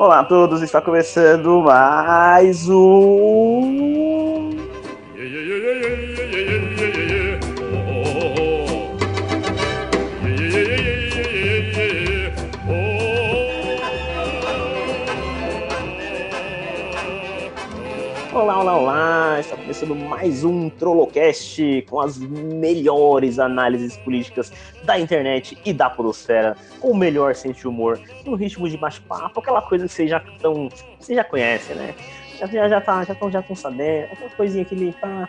Olá a todos, está começando mais um. Olá, olá, olá! Começando mais um Trollocast com as melhores análises políticas da internet e da podosfera, com o melhor senso de humor, no ritmo de bate-papo, aquela coisa que vocês já estão. Você já conhece, né? Já, já, tá, já estão já sabendo, aquela coisinha que ele tá.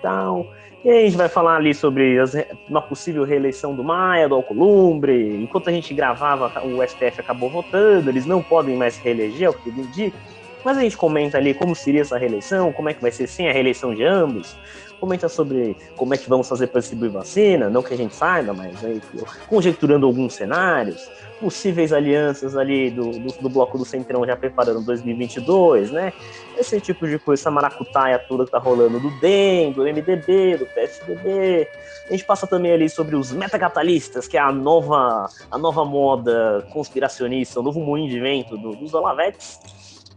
tal. E aí a gente vai falar ali sobre as, uma possível reeleição do Maia, do Alcolumbre. Enquanto a gente gravava, o STF acabou votando, eles não podem mais reeleger, é o que tudo indica. Mas a gente comenta ali como seria essa reeleição, como é que vai ser sem a reeleição de ambos. Comenta sobre como é que vamos fazer para distribuir vacina, não que a gente saiba, mas aí, conjecturando alguns cenários, possíveis alianças ali do, do, do, bloco do Centrão já preparando 2022, né? Esse tipo de coisa, essa maracutaia toda que tá rolando do DEM, do MDB, do PSDB. A gente passa também ali sobre os metacapitalistas, que é a nova, a nova moda conspiracionista, o novo moinho de vento do, dos Olavetes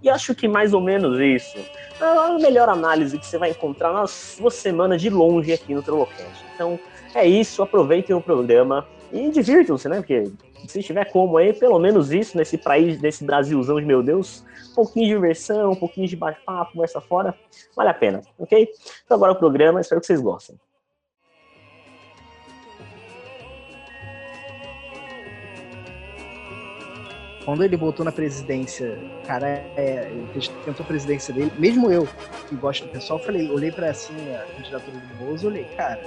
e acho que mais ou menos isso a melhor análise que você vai encontrar na sua semana de longe aqui no Trollocast. Então é isso, aproveitem o programa e divirtam-se, né? Porque se tiver como aí, pelo menos isso nesse país, nesse Brasilzão de meu Deus, um pouquinho de diversão, um pouquinho de bate-papo, conversa fora, vale a pena, ok? Então agora o programa, espero que vocês gostem. Quando ele voltou na presidência, cara, é, ele tentou a presidência dele, mesmo eu, que gosto do pessoal, falei, olhei para assim, a candidatura do Bozo, olhei, cara,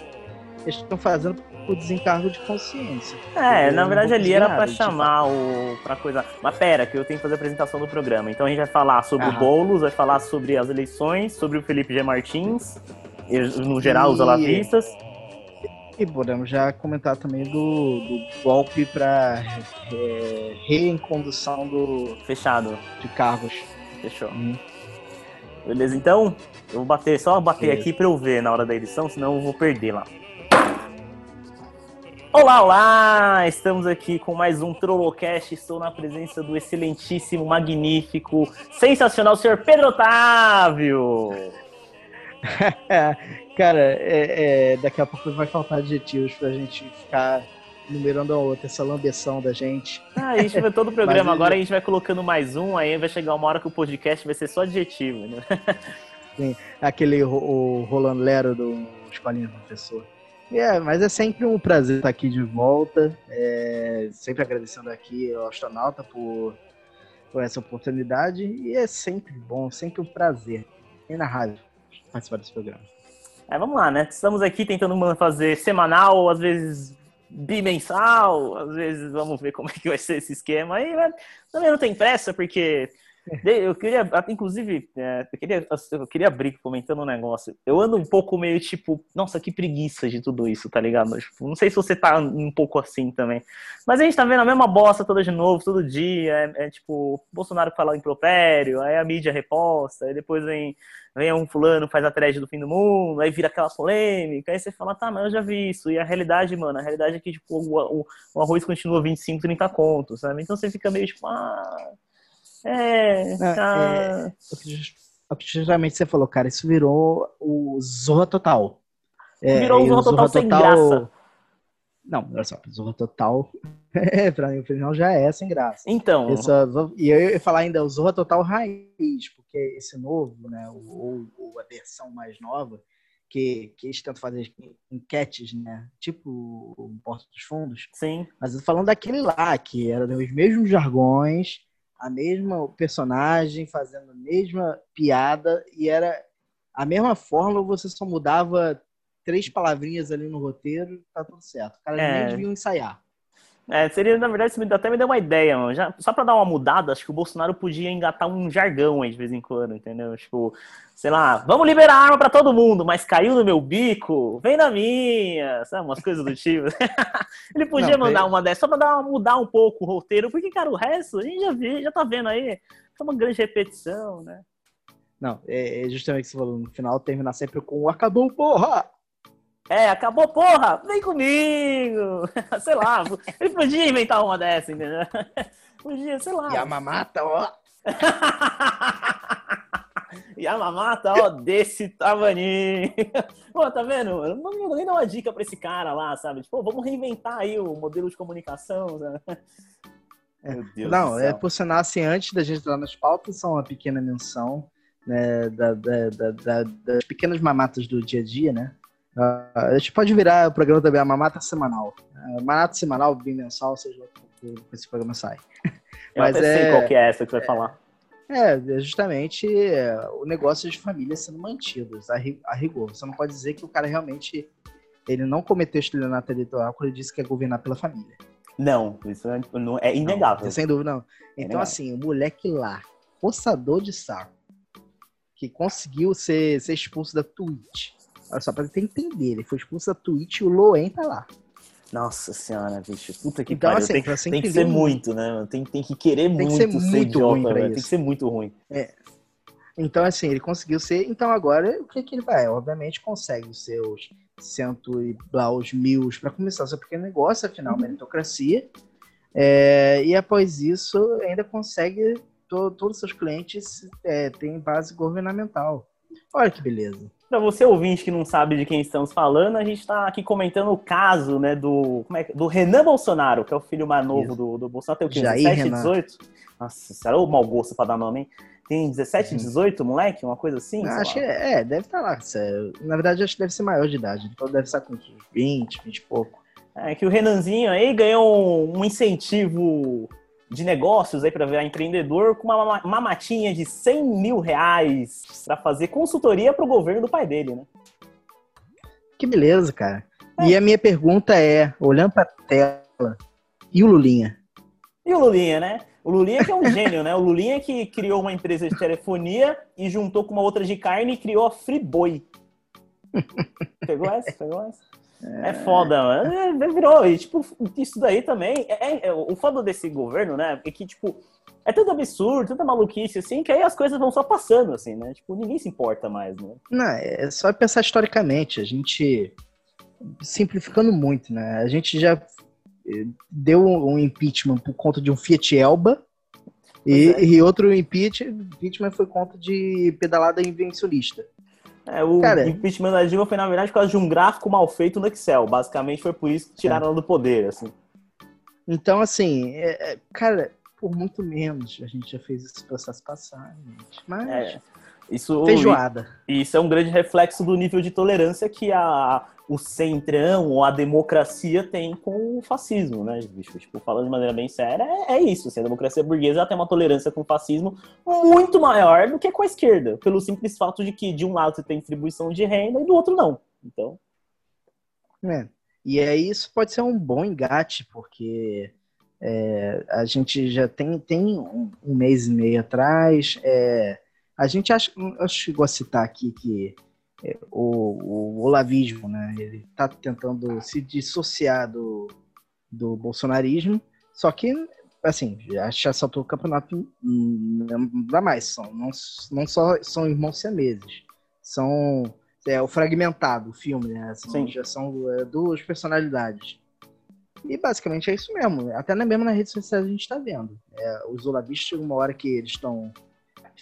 eles estão fazendo o desencargo de consciência. É, na verdade ali era para chamar o para coisa. Mas pera, que eu tenho que fazer a apresentação do programa. Então a gente vai falar sobre Aham. o Boulos, vai falar sobre as eleições, sobre o Felipe G. Martins, no geral, os alavistas e podemos já comentar também do, do golpe para é, reencondução do. Fechado. De cargos. Fechou. Hum. Beleza, então? Eu vou bater, só bater Beleza. aqui para eu ver na hora da edição, senão eu vou perder lá. Olá, olá! Estamos aqui com mais um Trollocast. Estou na presença do excelentíssimo, magnífico, sensacional senhor Pedro Otávio! Cara, é, é, daqui a pouco vai faltar adjetivos pra gente ficar numerando a outra, essa lambeção da gente. Ah, a gente vai todo o programa, agora a gente vai colocando mais um, aí vai chegar uma hora que o podcast vai ser só adjetivo, né? Sim, aquele o Rolando Lero do Escolinha do Professor. É, mas é sempre um prazer estar aqui de volta. É, sempre agradecendo aqui ao astronauta por, por essa oportunidade. E é sempre bom, sempre um prazer. E na rádio participar desse programa. É, vamos lá, né? Estamos aqui tentando fazer semanal, às vezes bimensal, às vezes vamos ver como é que vai ser esse esquema aí, mas também não tem pressa, porque eu queria, inclusive, é, eu, queria, eu queria abrir comentando um negócio. Eu ando um pouco meio tipo, nossa, que preguiça de tudo isso, tá ligado? Tipo, não sei se você tá um pouco assim também. Mas a gente tá vendo a mesma bosta toda de novo, todo dia. É, é tipo, Bolsonaro fala impropério, aí a mídia reposta, aí depois vem, vem um fulano, faz a thread do fim do mundo, aí vira aquela polêmica, aí você fala, tá, mas eu já vi isso. E a realidade, mano, a realidade é que, tipo, o, o, o arroz continua 25, 30 contos, sabe? Então você fica meio tipo, ah é, tá. É, o que justamente você falou, cara, isso virou o Zorra Total. É, virou o Zorra, Total, sem graça. Não, olha só, Zorra Total, é, pra mim, final já é sem graça. Então. Essa, e eu ia falar ainda o Zorra Total raiz, porque esse novo, né, ou, ou a versão mais nova, que, que eles tentam fazer enquetes, né? Tipo o Porto dos Fundos. Sim. Mas falando daquele lá, que era os mesmos jargões, a mesma personagem, fazendo a mesma piada, e era a mesma forma, você só mudava três palavrinhas ali no roteiro, tá tudo certo. Os caras é. nem deviam ensaiar. É, seria, na verdade, isso até me deu uma ideia, mano. Já, só pra dar uma mudada, acho que o Bolsonaro podia engatar um jargão aí de vez em quando, entendeu? Tipo, sei lá, vamos liberar arma para todo mundo, mas caiu no meu bico, vem na minha, sabe? Umas coisas do tipo. Ele podia Não, mandar uma dessas, só pra dar uma, mudar um pouco o roteiro, porque, cara, o resto a gente já viu, já tá vendo aí. É uma grande repetição, né? Não, é, é justamente o que você falou, no final terminar sempre com acabou, porra! É, acabou, porra! Vem comigo! sei lá, ele podia inventar uma dessa, entendeu? podia, sei lá. E a mamata, ó. e a mamata, ó, desse tamaninho. Pô, tá vendo? Não, nem dá uma dica pra esse cara lá, sabe? Tipo, vamos reinventar aí o modelo de comunicação, sabe? Meu Deus Não, é por sinal, assim, antes da gente entrar nas pautas, só uma pequena menção né, da, da, da, das pequenas mamatas do dia a dia, né? Uh, a gente pode virar o programa também a mamata semanal. Uh, mamata semanal, bimensal, seja que esse programa sai. Eu Mas é, qual que é essa que você vai é, falar. É, é justamente é, o negócio de família sendo mantidos, a, a, rigor. Você não pode dizer que o cara realmente ele não cometeu estelionato eleitoral quando ele disse que é governar pela família. Não, isso é, não, é inegável. Não, sem dúvida, não. É então, assim, o moleque lá, coçador de saco, que conseguiu ser, ser expulso da Twitch. Olha só, pra você entender, ele foi expulso da Twitch e o Loen tá lá. Nossa senhora, bicho. Puta que então, pariu. Assim, tem, tem que ser muito, né? Tem, tem que querer tem muito, que ser, muito ser idiota, ruim Tem que ser muito ruim. É. Então, assim, ele conseguiu ser. Então, agora, o que, que ele vai? Obviamente, consegue os seus cento e blá, os mil para começar o seu pequeno negócio, afinal, uhum. meritocracia. É, e após isso, ainda consegue. To, todos os seus clientes é, têm base governamental. Olha que beleza. Para você ouvinte que não sabe de quem estamos falando, a gente está aqui comentando o caso né, do, é, do Renan Bolsonaro, que é o filho mais novo do, do Bolsonaro. Tem o quê? Jair 17, Renan. 18? Nossa, será o mau gosto para dar nome, hein? Tem 17, 18, uhum. moleque? Uma coisa assim? Não, acho que é, deve estar tá lá. Na verdade, acho que deve ser maior de idade. Então deve estar com 20, 20 e pouco. É que o Renanzinho aí ganhou um incentivo de negócios aí para virar empreendedor com uma, uma matinha de 100 mil reais para fazer consultoria para o governo do pai dele, né? Que beleza, cara. É. E a minha pergunta é, olhando para a tela, e o Lulinha? E o Lulinha, né? O Lulinha que é um gênio, né? O Lulinha que criou uma empresa de telefonia e juntou com uma outra de carne e criou a Friboi. Pegou essa? Pegou essa? É, foda, mano. É, virou. E, tipo, isso daí também. É, é, é, o foda desse governo, né? É que, tipo, é tanto absurdo, tanta maluquice, assim, que aí as coisas vão só passando, assim, né? Tipo, ninguém se importa mais, né? Não, é só pensar historicamente. A gente. Simplificando muito, né? A gente já eh, deu um impeachment por conta de um Fiat Elba. E, é. e, outro impeachment, impeachment foi conta de pedalada invencionista. É, o cara, impeachment da Dilma foi, na verdade, por causa de um gráfico mal feito no Excel. Basicamente, foi por isso que tiraram é. ela do poder, assim. Então, assim, é, é, cara, por muito menos a gente já fez esse processo passar, gente. Mas. É, isso, feijoada. Isso é um grande reflexo do nível de tolerância que a, o centrão ou a democracia tem com o fascismo, né, bicho? Tipo, falando de maneira bem séria, é, é isso. Assim, a democracia burguesa tem uma tolerância com o fascismo muito maior do que com a esquerda, pelo simples fato de que de um lado você tem distribuição de renda e do outro não. Então. É. E aí isso pode ser um bom engate, porque é, a gente já tem, tem um, um, mês e meio atrás. É, a gente acha, chegou a citar aqui que é, o, o olavismo, né? Ele está tentando se dissociar do, do bolsonarismo, só que, assim, já saltou o campeonato, não dá mais, são, não, não só são irmãos siameses, são é, o fragmentado, o filme, né? Assim, já são é, duas personalidades. E basicamente é isso mesmo. Até mesmo nas redes sociais a gente está vendo. É, os olavistas, uma hora que eles estão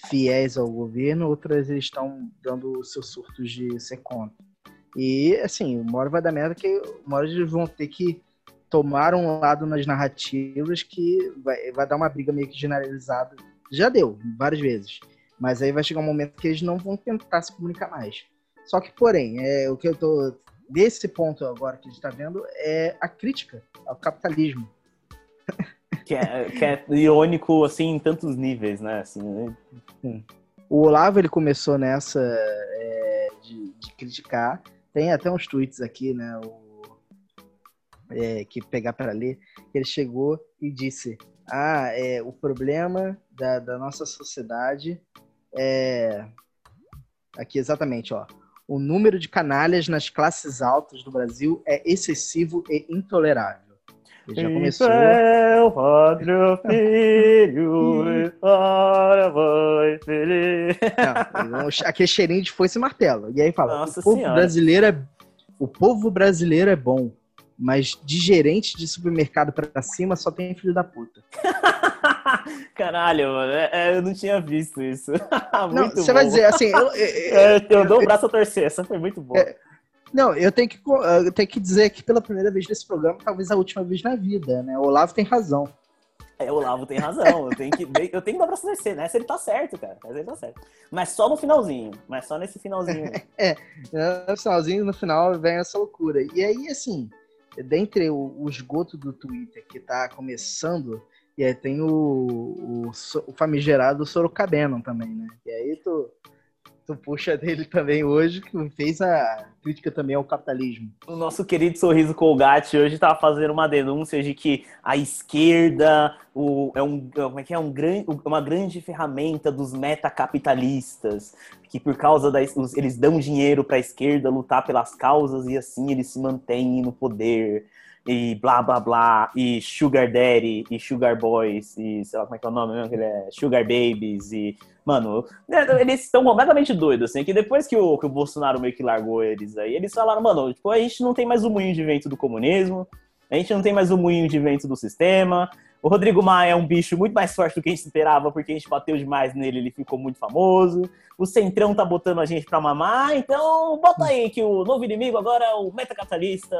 fiéis ao governo, outras estão dando seus surtos de ser contra. E, assim, uma hora vai dar merda que uma hora eles vão ter que tomar um lado nas narrativas que vai, vai dar uma briga meio que generalizada. Já deu, várias vezes. Mas aí vai chegar um momento que eles não vão tentar se comunicar mais. Só que, porém, é, o que eu tô. Desse ponto agora que a gente está vendo é a crítica ao capitalismo. Que é, que é irônico, assim, em tantos níveis, né? Assim, né? O Olavo, ele começou nessa é, de, de, criticar. Tem até uns tweets aqui, né? O, é, que pegar para ler. Ele chegou e disse: Ah, é, o problema da, da nossa sociedade é. Aqui, exatamente, ó. O número de canalhas nas classes altas do Brasil é excessivo e intolerável. Ele já começou. Céu, padre, filho, para vai feliz. Aquele cheirinho de foice e martelo. E aí fala: Nossa o povo senhora. brasileiro é o povo brasileiro é bom, mas de gerente de supermercado para cima só tem filho da puta. Caralho, mano, é, é, eu não tinha visto isso. não, você vai dizer assim. Eu, eu, eu dou o braço a torcer, essa foi muito boa. É, não, eu tenho, que, eu tenho que dizer que pela primeira vez nesse programa, talvez a última vez na vida, né? O Olavo tem razão. É, o Olavo tem razão. Eu tenho que, eu tenho que dar pra torcer, né? Se ele tá certo, cara. Mas ele tá certo. Mas só no finalzinho. Mas só nesse finalzinho. é, no finalzinho, no final, vem essa loucura. E aí, assim, dentre o, o esgoto do Twitter que tá começando, e aí tem o, o, o famigerado Sorocabeno também, né? E aí tu tu puxa dele também hoje, que fez a crítica também ao capitalismo. O nosso querido Sorriso Colgate hoje estava fazendo uma denúncia de que a esquerda o, é, um, como é, que é? Um grande, uma grande ferramenta dos metacapitalistas, que por causa das. Eles dão dinheiro para a esquerda lutar pelas causas e assim eles se mantêm no poder e blá blá blá, e Sugar Daddy, e Sugar Boys, e sei lá como é que é o nome mesmo, que ele é Sugar Babies, e. Mano, né, eles estão completamente doidos, assim, que depois que o, que o Bolsonaro meio que largou eles aí, eles falaram, mano, tipo, a gente não tem mais o moinho de vento do comunismo, a gente não tem mais o moinho de vento do sistema. O Rodrigo Maia é um bicho muito mais forte do que a gente esperava, porque a gente bateu demais nele, ele ficou muito famoso. O Centrão tá botando a gente pra mamar, então bota aí que o novo inimigo agora é o metacapitalista,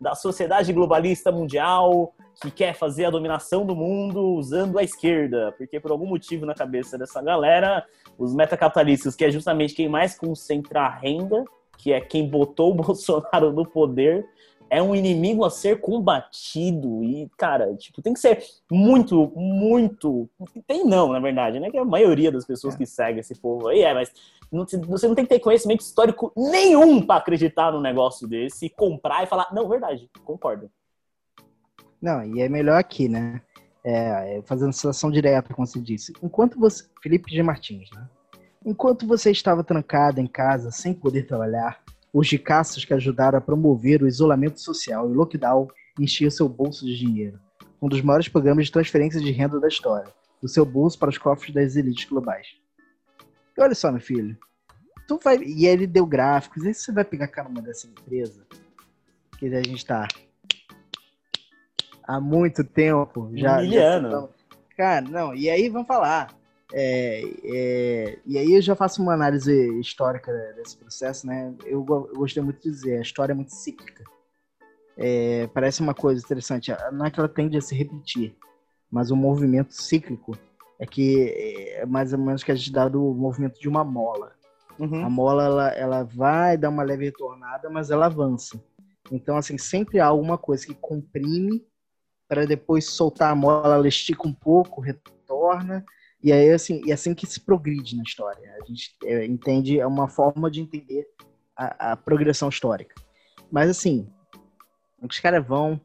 da sociedade globalista mundial que quer fazer a dominação do mundo usando a esquerda, porque por algum motivo na cabeça dessa galera, os metacapitalistas, que é justamente quem mais concentra a renda, que é quem botou o Bolsonaro no poder, é um inimigo a ser combatido. E, cara, tipo, tem que ser muito, muito. Tem não, na verdade, né? Que a maioria das pessoas é. que seguem esse povo aí é, mas não, você não tem que ter conhecimento histórico nenhum para acreditar num negócio desse, comprar e falar, não, verdade, concordo. Não, e é melhor aqui, né? É, é fazendo situação direta, como você disse. Enquanto você. Felipe G. Martins, né? Enquanto você estava trancado em casa sem poder trabalhar, os ricaços que ajudaram a promover o isolamento social e o lockdown enchiam seu bolso de dinheiro. Um dos maiores programas de transferência de renda da história. Do seu bolso para os cofres das elites globais. E olha só, meu filho. Tu vai. E ele deu gráficos. E você vai pegar carona dessa empresa? Que a gente tá há muito tempo já. Miliano. Já, cara, não. E aí vamos falar. É, é, e aí eu já faço uma análise histórica desse processo, né? Eu, eu gostei muito de dizer, a história é muito cíclica. É, parece uma coisa interessante. Não é que ela tende a se repetir, mas o movimento cíclico é que é mais ou menos que a gente dá do movimento de uma mola. Uhum. A mola ela, ela vai dar uma leve retornada, mas ela avança. Então, assim, sempre há alguma coisa que comprime para depois soltar a mola, ela estica um pouco, retorna. E aí, assim, e assim que se progride na história. A gente é, entende, é uma forma de entender a, a progressão histórica. Mas, assim, os caras vão,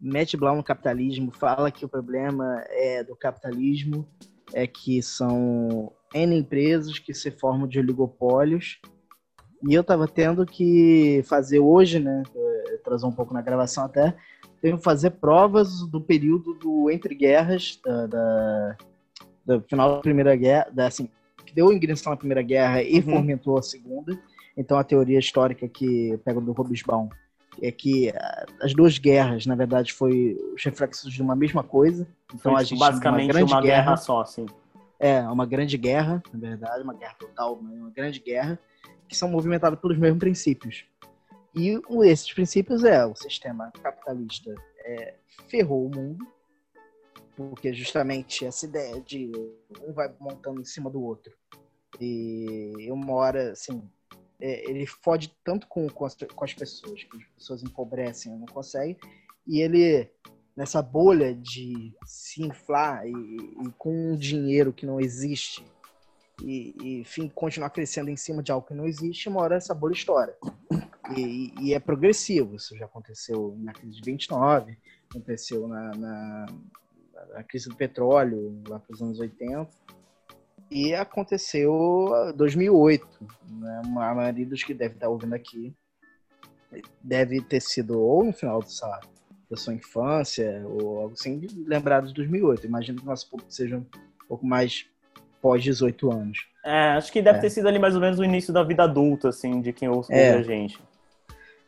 mete Blau no capitalismo, fala que o problema é do capitalismo, é que são N empresas que se formam de oligopólios. E eu estava tendo que fazer hoje, né? Trazer um pouco na gravação até. Tenho que fazer provas do período do entre guerras, da, da, do final da Primeira Guerra, da, assim, que deu ingressão na Primeira Guerra e uhum. fomentou a Segunda. Então a teoria histórica que eu pego do Robesbaum é que as duas guerras, na verdade, foi os reflexos de uma mesma coisa. Então foi, a gente basicamente uma, grande uma guerra, guerra só, sim. É, uma grande guerra, na verdade, uma guerra total, uma grande guerra, que são movimentadas pelos mesmos princípios. E um desses princípios é o sistema capitalista é, ferrou o mundo, porque justamente essa ideia de um vai montando em cima do outro. E uma hora, assim, é, ele fode tanto com, com as, com, as, pessoas, que as pessoas empobrecem, não conseguem, e ele, nessa bolha de se inflar e, e com um dinheiro que não existe, e, e, continuar crescendo em cima de algo que não existe, uma hora essa bolha estoura. E, e é progressivo, isso já aconteceu na crise de 29, aconteceu na, na, na crise do petróleo, lá para os anos 80, e aconteceu 2008. Né? A maioria dos que deve estar ouvindo aqui deve ter sido ou no final da sua infância, ou algo assim, lembrado de 2008. Imagino que o nosso público seja um pouco mais pós 18 anos. É, acho que deve é. ter sido ali mais ou menos o início da vida adulta, assim, de quem ouve é. a gente.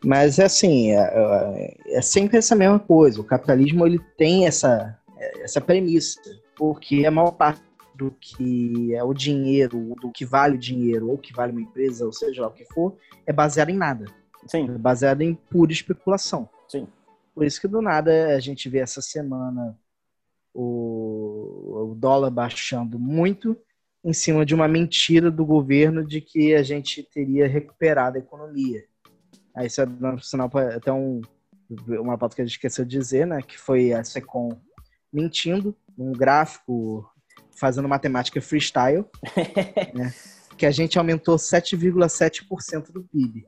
Mas é assim, é, é, é, sempre essa mesma coisa. O capitalismo ele tem essa, essa premissa porque a maior parte do que é o dinheiro, do que vale o dinheiro, ou que vale uma empresa, ou seja lá o que for, é baseado em nada. Sim. É baseado em pura especulação. Sim. Por isso que do nada a gente vê essa semana o, o dólar baixando muito em cima de uma mentira do governo de que a gente teria recuperado a economia. Aí isso é sinal até um, uma pauta que a gente esqueceu de dizer, né? Que foi a Secom mentindo, um gráfico fazendo matemática freestyle, né, que a gente aumentou 7,7% do PIB.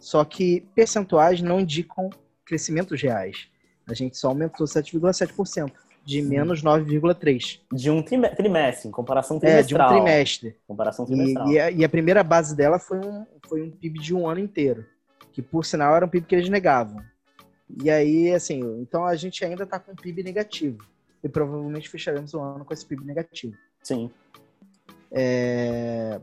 Só que percentuais não indicam crescimentos reais. A gente só aumentou 7,7%, de menos 9,3%. De um trimestre, em comparação trimestral. É, de um trimestre. Comparação trimestral. E, e, a, e a primeira base dela foi um, foi um PIB de um ano inteiro, que por sinal era um PIB que eles negavam. E aí, assim, então a gente ainda está com PIB negativo e provavelmente fecharemos o ano com esse PIB negativo. Sim. É...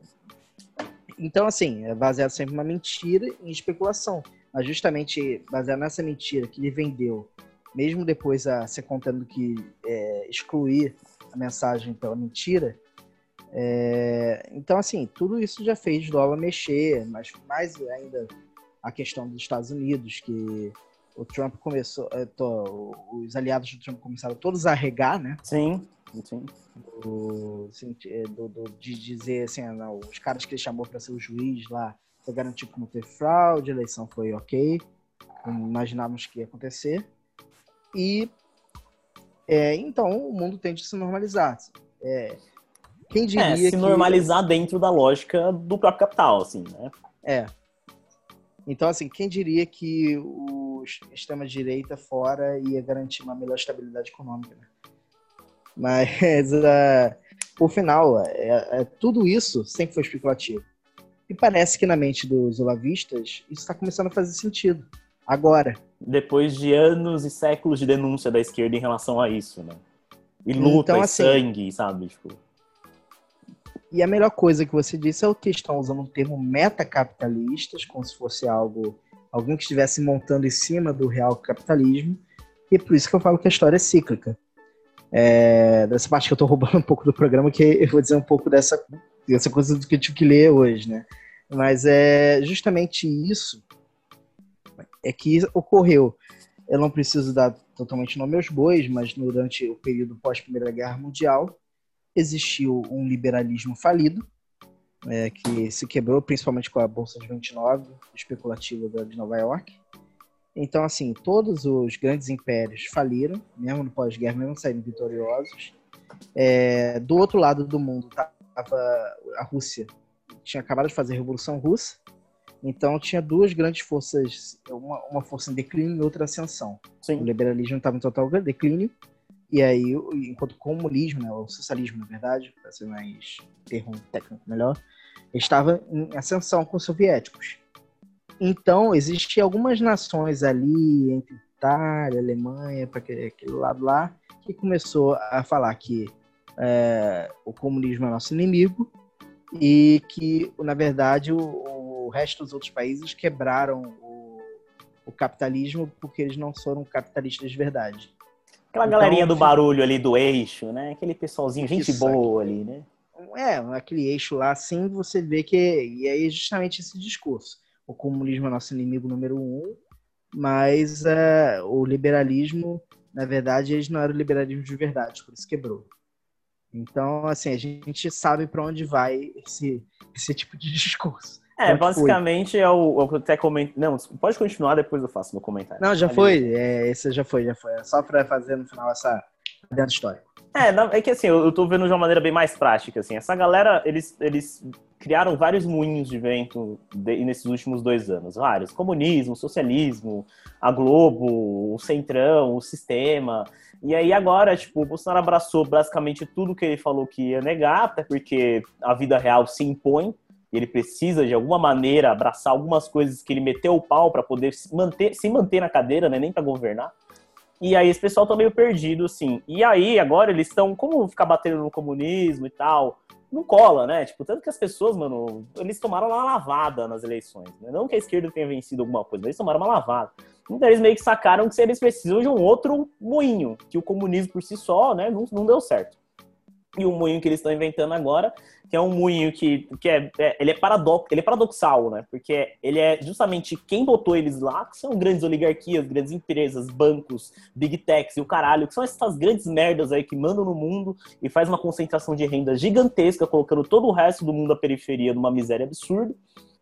Então, assim, é baseado sempre uma mentira em especulação. Mas justamente baseado nessa mentira que ele vendeu, mesmo depois a ser contando que é, excluir a mensagem pela mentira, é... então, assim, tudo isso já fez dólar mexer, mas mais ainda a questão dos Estados Unidos, que o Trump começou, é, tô, os aliados do Trump começaram todos a regar, né? Sim, sim. Do, assim, do, do, de dizer assim, ah, não, os caras que ele chamou para ser o juiz lá foi garantido como ter fraude, a eleição foi ok, como imaginávamos que ia acontecer. E é, então o mundo tende a se normalizar. É, quem diria é, se que... normalizar dentro da lógica do próprio capital, assim, né? É. Então, assim, quem diria que o extrema-direita fora ia garantir uma melhor estabilidade econômica. Né? Mas, uh, por final, é, é, tudo isso sempre foi especulativo. E parece que na mente dos olavistas isso está começando a fazer sentido. Agora. Depois de anos e séculos de denúncia da esquerda em relação a isso, né? E luta, então, assim, e sangue, sabe? Tipo... E a melhor coisa que você disse é o que estão usando o termo metacapitalistas, como se fosse algo alguém que estivesse montando em cima do real capitalismo, e é por isso que eu falo que a história é cíclica. É, dessa parte que eu estou roubando um pouco do programa, que eu vou dizer um pouco dessa, dessa coisa do que eu tive que ler hoje, né? Mas é justamente isso é que ocorreu. Eu não preciso dar totalmente nome aos bois, mas durante o período pós-Primeira Guerra Mundial existiu um liberalismo falido, é, que se quebrou principalmente com a Bolsa de 29 especulativa de Nova York. Então, assim, todos os grandes impérios faliram, mesmo no pós-guerra, mesmo saindo vitoriosos. É, do outro lado do mundo estava a Rússia, tinha acabado de fazer a Revolução Russa, então tinha duas grandes forças, uma, uma força em declínio e outra ascensão. Sim. O liberalismo estava em total declínio e aí, enquanto o comunismo, né, o socialismo, na verdade, para ser mais termo técnico melhor, estava em ascensão com os soviéticos. Então, existiam algumas nações ali, entre Itália, Alemanha, para aquele, lado lá, que começou a falar que é, o comunismo é nosso inimigo e que, na verdade, o, o resto dos outros países quebraram o, o capitalismo porque eles não foram capitalistas de verdade. Aquela então, galerinha do barulho ali do eixo, né? Aquele pessoalzinho, gente boa ali, né? É, aquele eixo lá, assim, você vê que. E aí é justamente esse discurso. O comunismo é nosso inimigo número um, mas uh, o liberalismo, na verdade, eles não eram liberalismo de verdade, por isso quebrou. Então, assim, a gente sabe para onde vai esse, esse tipo de discurso. É, basicamente é o, é o que eu até comentei. Não, pode continuar, depois eu faço no comentário. Não, já Ali. foi. É, esse já foi, já foi. É só para fazer no final essa dentro história. É, é que assim, eu, eu tô vendo de uma maneira bem mais prática, assim. Essa galera, eles, eles criaram vários moinhos de vento de, nesses últimos dois anos. Vários. Comunismo, socialismo, a Globo, o Centrão, o Sistema. E aí agora, tipo, o Bolsonaro abraçou basicamente tudo que ele falou que ia negar, até porque a vida real se impõe e ele precisa de alguma maneira abraçar algumas coisas que ele meteu o pau para poder se manter, se manter na cadeira, né, nem para governar. E aí esse pessoal tá meio perdido, assim. E aí agora eles estão, como ficar batendo no comunismo e tal, não cola, né? Tipo, tanto que as pessoas, mano, eles tomaram uma lavada nas eleições, né? Não que a esquerda tenha vencido alguma coisa, eles tomaram uma lavada. Então eles meio que sacaram que eles precisam de um outro moinho, que o comunismo por si só, né, não, não deu certo. E o moinho que eles estão inventando agora, que é um moinho que, que é, é, ele, é paradox, ele é paradoxal, né? Porque ele é justamente quem botou eles lá, que são grandes oligarquias, grandes empresas, bancos, big techs e o caralho, que são essas grandes merdas aí que mandam no mundo e faz uma concentração de renda gigantesca, colocando todo o resto do mundo à periferia numa miséria absurda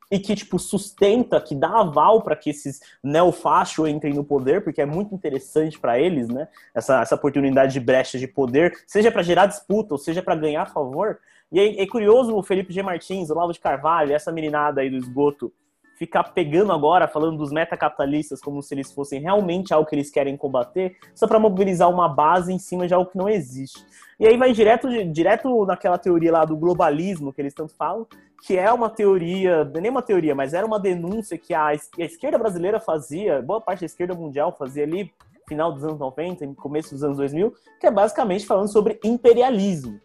e que tipo sustenta, que dá aval para que esses neofachos entrem no poder, porque é muito interessante para eles, né? Essa, essa oportunidade de brecha de poder, seja para gerar disputa ou seja para ganhar favor. E é, é, curioso o Felipe G. Martins, o Lavo de Carvalho, essa meninada aí do esgoto, ficar pegando agora, falando dos metacapitalistas como se eles fossem realmente algo que eles querem combater, só para mobilizar uma base em cima de algo que não existe. E aí vai direto, direto naquela teoria lá do globalismo que eles tanto falam, que é uma teoria, é nem uma teoria, mas era uma denúncia que a, a esquerda brasileira fazia, boa parte da esquerda mundial fazia ali, final dos anos 90, começo dos anos 2000, que é basicamente falando sobre imperialismo.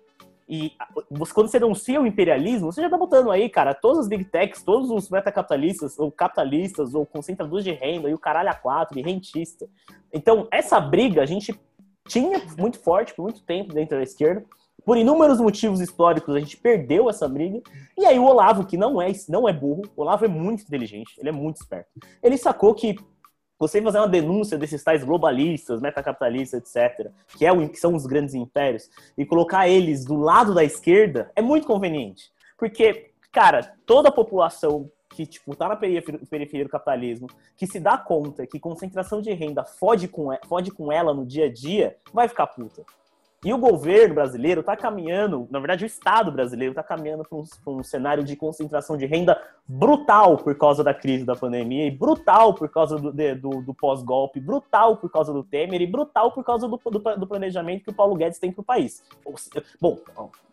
E você, quando você denuncia o imperialismo, você já está botando aí, cara, todas as big techs, todos os metacapitalistas, ou capitalistas, ou concentradores de renda, e o caralho a quatro, e rentista. Então, essa briga a gente tinha muito forte por muito tempo dentro da esquerda. Por inúmeros motivos históricos, a gente perdeu essa briga. E aí o Olavo, que não é, não é burro, o Olavo é muito inteligente, ele é muito esperto. Ele sacou que você fazer uma denúncia desses tais globalistas, metacapitalistas, etc., que, é o, que são os grandes impérios, e colocar eles do lado da esquerda é muito conveniente. Porque, cara, toda a população que, tipo, tá na periferia, do capitalismo, que se dá conta que concentração de renda fode com, fode com ela no dia a dia, vai ficar puta. E o governo brasileiro está caminhando, na verdade, o Estado brasileiro está caminhando para um, um, cenário de concentração de renda brutal por causa da crise da pandemia, e brutal por causa do, do, do pós-golpe, brutal por causa do Temer, e brutal por causa do, do, do planejamento que o Paulo Guedes tem para o país. Ou, bom,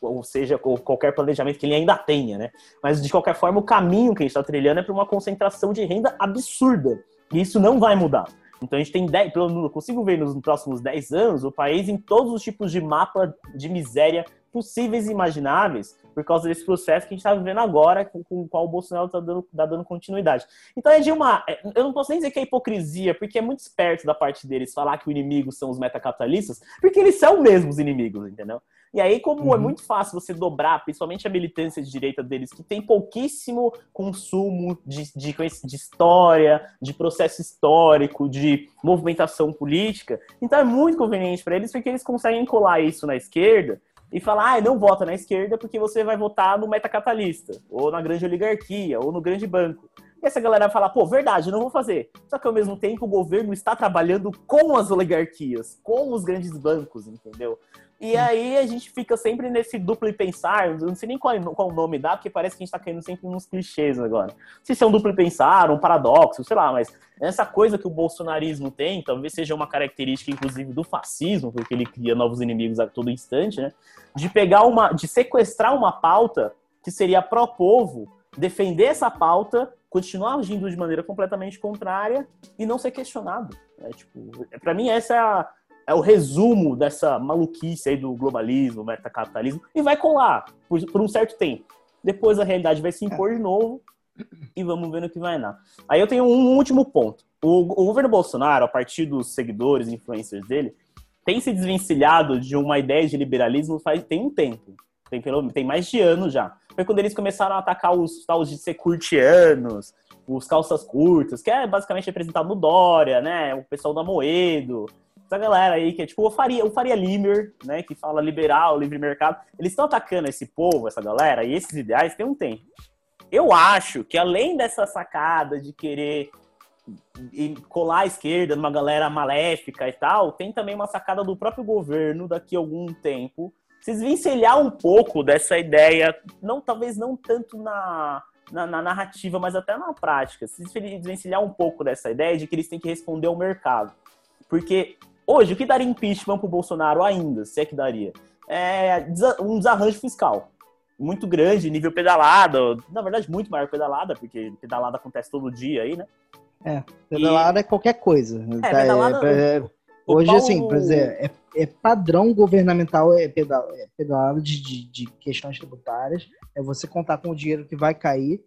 ou seja, qualquer planejamento que ele ainda tenha, né? Mas, de qualquer forma, o caminho que a gente está trilhando é para uma concentração de renda absurda. E isso não vai mudar. Então a gente tem 10, eu consigo ver nos próximos 10 anos o país em todos os tipos de mapa de miséria possíveis e imagináveis por causa desse processo que a gente está vivendo agora, com, com, o qual o Bolsonaro está dando, tá dando continuidade. Então é de uma. É, eu não posso nem dizer que é hipocrisia, porque é muito esperto da parte deles falar que o inimigo são os metacapitalistas, porque eles são mesmo os inimigos, entendeu? E aí, como é uhum. é muito fácil você dobrar, principalmente a militância de direita deles, que tem pouquíssimo consumo de, de, de história, de processo histórico, de movimentação política, então é muito conveniente para eles, porque eles conseguem colar isso na esquerda e falar, ah, não vota na esquerda porque você vai votar no metacapitalista, ou na grande oligarquia, ou no grande banco. E essa galera vai falar, pô, verdade, não vou fazer. Só que ao mesmo tempo o governo está trabalhando com as oligarquias, com os grandes bancos, entendeu? E aí a gente fica sempre nesse duplo pensar, não sei nem qual, qual o nome dá, porque parece que a gente tá caindo sempre nos clichês agora. Se isso é um duplo pensar, um paradoxo, sei lá, mas essa coisa que o bolsonarismo tem, talvez seja uma característica, inclusive, do fascismo, porque ele cria novos inimigos a todo instante, né? De pegar uma. de sequestrar uma pauta que seria pró-povo, defender essa pauta, continuar agindo de maneira completamente contrária e não ser questionado. Né? Tipo, para mim, essa é a é o resumo dessa maluquice aí do globalismo, metacapitalismo, e vai colar por, por um certo tempo. Depois a realidade vai se impor de novo e vamos ver no que vai dar. Aí eu tenho um último ponto. O, o governo Bolsonaro, a partir dos seguidores, influencers dele, tem se desvencilhado de uma ideia de liberalismo faz, tem um tempo. Tem, pelo, tem mais de anos já. Foi quando eles começaram a atacar os tal de ser curtianos, os calças curtas, que é basicamente representado no Dória, né? O pessoal da Moedo, essa galera aí que é tipo o Faria, o Faria Limer, né, que fala liberal, livre mercado, eles estão atacando esse povo, essa galera, e esses ideais tem um tempo. Eu acho que além dessa sacada de querer colar a esquerda numa galera maléfica e tal, tem também uma sacada do próprio governo daqui a algum tempo se desvencilhar um pouco dessa ideia, não talvez não tanto na, na, na, narrativa, mas até na prática, se desvencilhar um pouco dessa ideia de que eles têm que responder ao mercado. Porque Hoje, o que daria impeachment para o Bolsonaro ainda, se é que daria? É um desarranjo fiscal muito grande, nível pedalada, na verdade, muito maior pedalada, porque pedalada acontece todo dia aí, né? É, pedalada e... é qualquer coisa. É, tá, pedalada... É, é, hoje, Paulo... assim, por exemplo, é, é, padrão governamental, é, pedal, é pedalada de, de, de, questões tributárias, é você contar com o dinheiro que vai cair,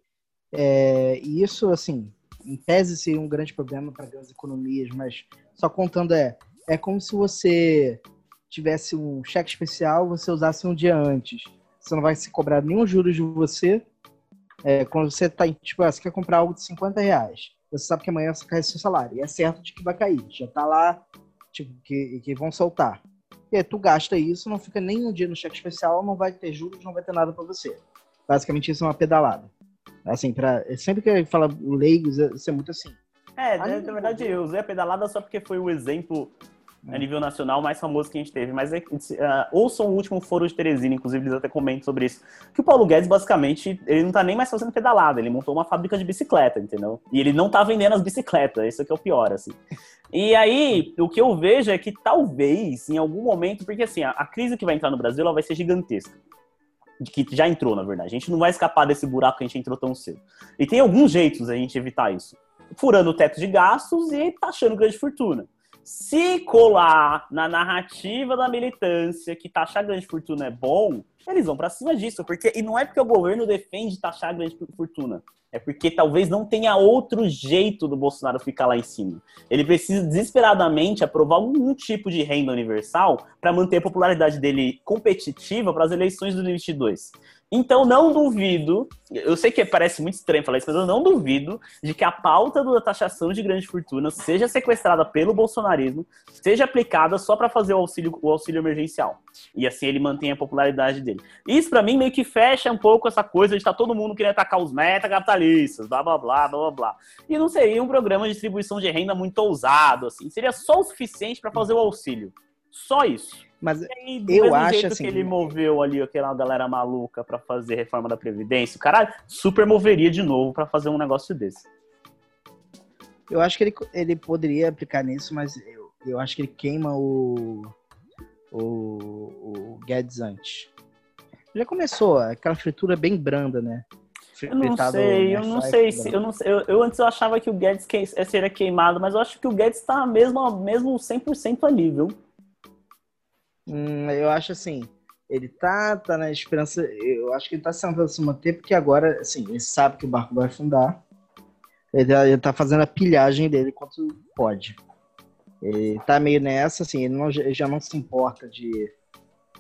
é, e isso, assim, em tese seria um grande problema para grandes economias, mas só contando é é como se você tivesse um cheque especial, você usasse um dia antes. Você não vai se cobrar nenhum juros de você. É, quando você tá, tipo, ah, você quer comprar algo de 50 reais, você sabe que amanhã você cai seu salário. E é certo de que vai cair. Já tá lá, tipo, que, que vão soltar. E aí tu gasta isso, não fica nem um dia no cheque especial, não vai ter juros, não vai ter nada para você. Basicamente isso é uma pedalada. Assim, pra, sempre que fala leigos, isso é muito assim. É, na, na verdade, eu usei a pedalada só porque foi o exemplo a nível nacional mais famoso que a gente teve. Mas é, uh, ouçam o último foro de Teresina, inclusive eles até comentam sobre isso. Que o Paulo Guedes, basicamente, ele não tá nem mais fazendo pedalada, ele montou uma fábrica de bicicleta, entendeu? E ele não tá vendendo as bicicletas, isso que é o pior, assim. E aí, o que eu vejo é que talvez, em algum momento, porque assim, a, a crise que vai entrar no Brasil, ela vai ser gigantesca que já entrou, na verdade. A gente não vai escapar desse buraco que a gente entrou tão cedo. E tem alguns jeitos a gente evitar isso. Furando o teto de gastos e taxando grande fortuna. Se colar na narrativa da militância que taxar grande fortuna é bom, eles vão para cima disso. Porque, e não é porque o governo defende taxar grande fortuna. É porque talvez não tenha outro jeito do Bolsonaro ficar lá em cima. Ele precisa desesperadamente aprovar algum tipo de renda universal para manter a popularidade dele competitiva para as eleições de 2022. Então, não duvido, eu sei que parece muito estranho falar isso, mas eu não duvido de que a pauta da taxação de grandes fortunas seja sequestrada pelo bolsonarismo, seja aplicada só para fazer o auxílio, o auxílio emergencial. E assim ele mantém a popularidade dele. Isso, para mim, meio que fecha um pouco essa coisa de estar tá todo mundo querendo atacar os metacapitalistas, blá, blá, blá, blá, blá. E não seria um programa de distribuição de renda muito ousado, assim. Seria só o suficiente para fazer o auxílio. Só isso. Mas aí, eu acho assim. que ele moveu ali aquela galera maluca para fazer reforma da Previdência, o cara super moveria de novo para fazer um negócio desse. Eu acho que ele, ele poderia aplicar nisso, mas eu, eu acho que ele queima o, o, o Guedes antes. Já começou, aquela fritura bem branda, né? Eu não sei, eu não sei se. Eu, não sei, eu, eu, antes eu achava que o Guedes que, seria queimado, mas eu acho que o Guedes tá mesmo, mesmo 100% ali, viu? Hum, eu acho assim, ele tá, tá na esperança, eu acho que ele tá tentando se manter, porque agora, assim, ele sabe que o barco vai afundar, ele, ele tá fazendo a pilhagem dele quanto pode. Ele tá meio nessa, assim, ele, não, ele já não se importa de,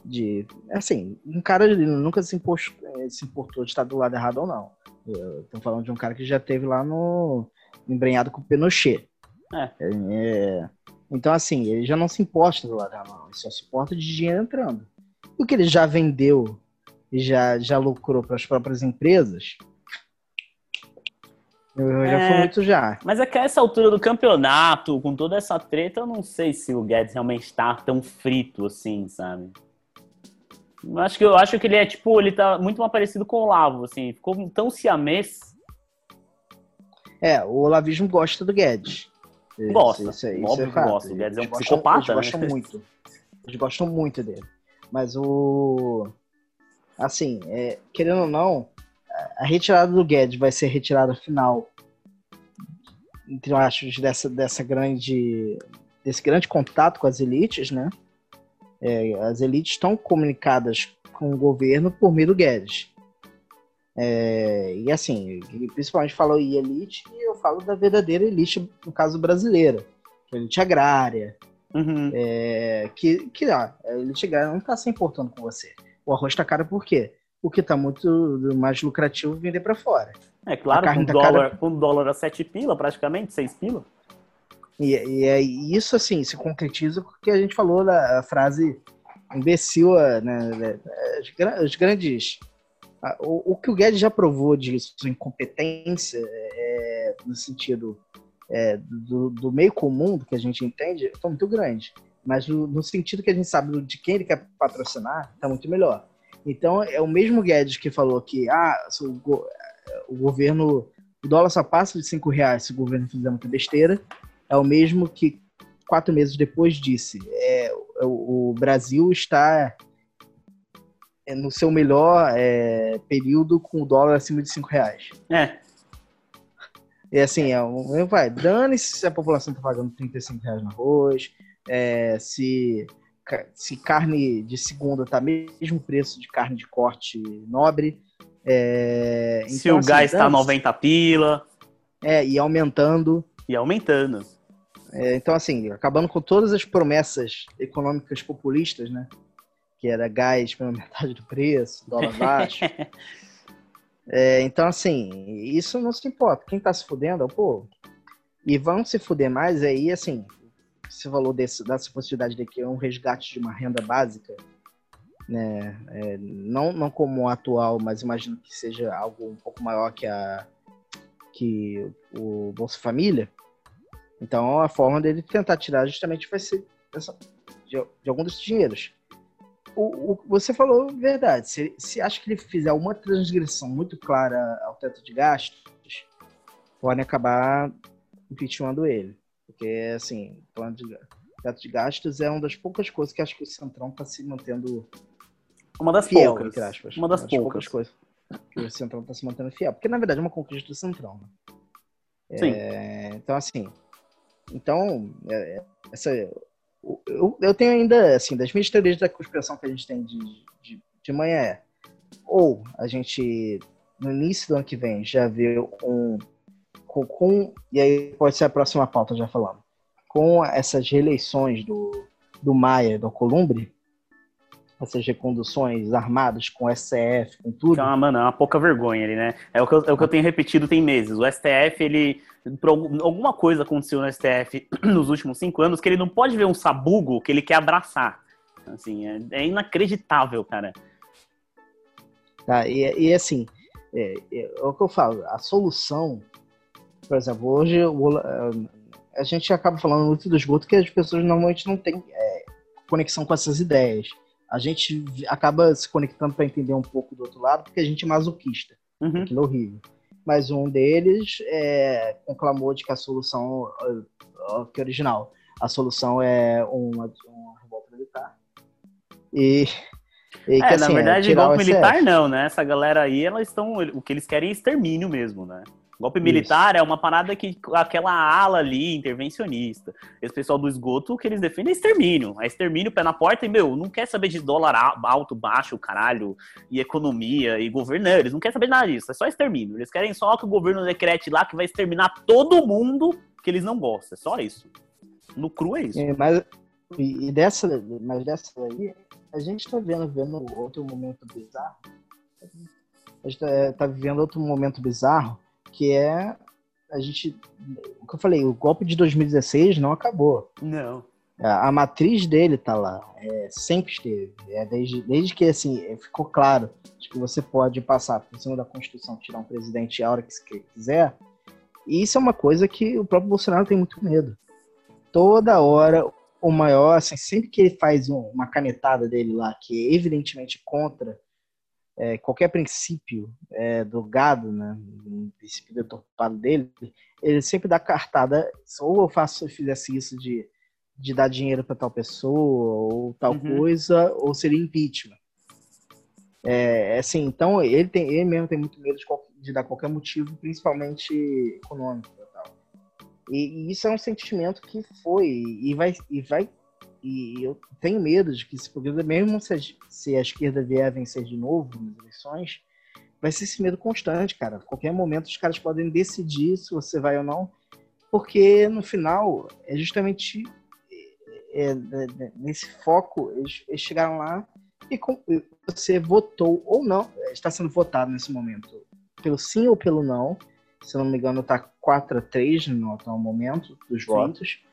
de, assim, um cara ele nunca se, imposto, se importou de estar do lado errado ou não. Eu tô falando de um cara que já teve lá no embrenhado com o Pinochet. É. é então, assim, ele já não se importa do lado não. Ele só se importa de dinheiro entrando. O que ele já vendeu e já, já lucrou para as próprias empresas, eu já é, muito já. Mas é que a essa altura do campeonato, com toda essa treta, eu não sei se o Guedes realmente está tão frito assim, sabe? Eu acho que eu acho que ele é tipo, ele tá muito mais parecido com o Olavo, assim, ficou tão siamês. É, o Olavismo gosta do Guedes. Gosta. Isso, isso, Óbvio é que gosta. O Guedes é um psicopata, eles né? muito. Eles gostam muito dele. Mas o. Assim, é, querendo ou não, a retirada do Guedes vai ser retirada final, entre aspas, dessa, dessa grande. desse grande contato com as elites, né? É, as elites estão comunicadas com o governo por meio do Guedes. É, e assim, principalmente falou em elite, e eu falo da verdadeira elite, no caso brasileira, que é a elite agrária, uhum. é, que, que ó, a elite agrária não está se importando com você. O arroz está caro por quê? Porque está muito mais lucrativo vender para fora. É claro, com, tá dólar, cara... com dólar a 7 pila, praticamente, 6 pila. E, e, é isso, assim, se concretiza porque a gente falou da frase imbecil, né, os grandes o, o, que o Guedes já provou de sua incompetência, é, no sentido é, do, do, meio comum, do que a gente entende, está muito grande. Mas no, no, sentido que a gente sabe de quem ele quer patrocinar, está muito melhor. Então, é o mesmo Guedes que falou que ah, o, o governo, o dólar só passa de 5 reais se o governo fizer muita besteira, é o mesmo que quatro meses depois disse, é, o, o Brasil está é, no seu melhor é, período com o dólar acima de 5 reais. É. E assim, é, um, vai, dane-se se a população está pagando 35 reais no arroz, é, se, se carne de segunda está mesmo preço de carne de corte nobre. É, se então, o assim, gás está 90 pila. É, e aumentando. E aumentando. É, então, assim, acabando com todas as promessas econômicas populistas, né? Que era gás pela metade do preço, dólar baixo. é, então, assim, isso não se importa. Quem tá se fudendo é o povo. E vão se fuder mais aí, assim, você falou desse, dessa possibilidade de que é um resgate de uma renda básica, né? É, não, não como o atual, mas imagino que seja algo um pouco maior que a que o Bolsa Família. Então, a forma dele tentar tirar justamente vai ser de, de algum desses dinheiros. O, o, você falou verdade. Se, se acha que ele fizer uma transgressão muito clara ao teto de gastos, pode acabar impeachmentando ele. Porque, assim, plano de teto de gastos é uma das poucas coisas que acho que o Centrão está se mantendo uma das fiel, poucas. entre aspas. Uma das, uma das poucas. poucas. coisas que o Centrão está se mantendo fiel. Porque, na verdade, é uma conquista do Centrão. Né? Sim. É, então, assim, então, é essa, eu, eu tenho ainda, assim, das minhas teorias da conspiração que a gente tem de, de, de manhã é, ou a gente, no início do ano que vem, já vê um, com, com, e aí pode ser a próxima pauta já falando, com essas reeleições do, do Maia, do Columbre, essas reconduções armadas com STF, com tudo. É uma, mano, é uma pouca vergonha ali, né? É o, que eu, é o que eu tenho repetido tem meses. O STF, ele. Alguma coisa aconteceu no STF nos últimos cinco anos que ele não pode ver um sabugo que ele quer abraçar. Assim, é, é inacreditável, cara. Tá, e, e assim, é, é, é, o que eu falo, a solução, por exemplo, hoje o, a gente acaba falando muito do esgoto que as pessoas normalmente não têm é, conexão com essas ideias a gente acaba se conectando para entender um pouco do outro lado, porque a gente é masoquista. Uhum. Aquilo é horrível. Mas um deles é, conclamou de que a solução, que é original, a solução é uma, uma revolta militar. E, e é, que, assim, na verdade, golpe militar não, né? Essa galera aí, elas estão. O que eles querem é extermínio mesmo, né? Golpe militar Isso. é uma parada que aquela ala ali, intervencionista. Esse pessoal do esgoto, que eles defendem é extermínio. É extermínio, pé na porta, e, meu, não quer saber de dólar alto, baixo, caralho, e economia, e governo. Não, eles não querem saber nada disso. É só extermínio. Eles querem só que o governo decrete lá que vai exterminar todo mundo que eles não gostam. É só isso. No cru é isso. É, mas, e dessa, mas dessa aí, a gente tá vendo, vendo outro momento bizarro. A gente tá, tá vivendo outro momento bizarro que é a gente, o que eu falei, o golpe de 2016 não acabou. Não. A, a matriz dele tá lá, é, sempre esteve. É desde, desde que assim ficou claro de que você pode passar por cima da Constituição, tirar um presidente a hora que quiser. E isso é uma coisa que o próprio Bolsonaro tem muito medo. Toda hora o maior, assim, sempre que ele faz um, uma canetada dele lá, que é evidentemente contra é, qualquer princípio é, do gado, né, um princípio deturpado dele, ele sempre dá cartada, ou eu faço eu fizesse isso de, de dar dinheiro para tal pessoa, ou tal uhum. coisa, ou seria impeachment. É, assim, então ele, tem, ele mesmo tem muito medo de, de dar qualquer motivo, principalmente econômico. E, e, isso é um sentimento que foi e vai, e vai e eu tenho medo de que esse programa, mesmo se a, se a esquerda vier a vencer de novo nas eleições, vai ser esse medo constante, cara. A qualquer momento os caras podem decidir se você vai ou não, porque no final é justamente é, é, é nesse foco eles, eles, chegaram lá e com, você votou ou não, está sendo votado nesse momento pelo sim ou pelo não. Se não me engano, está 4 a 3 no atual momento dos sim. votos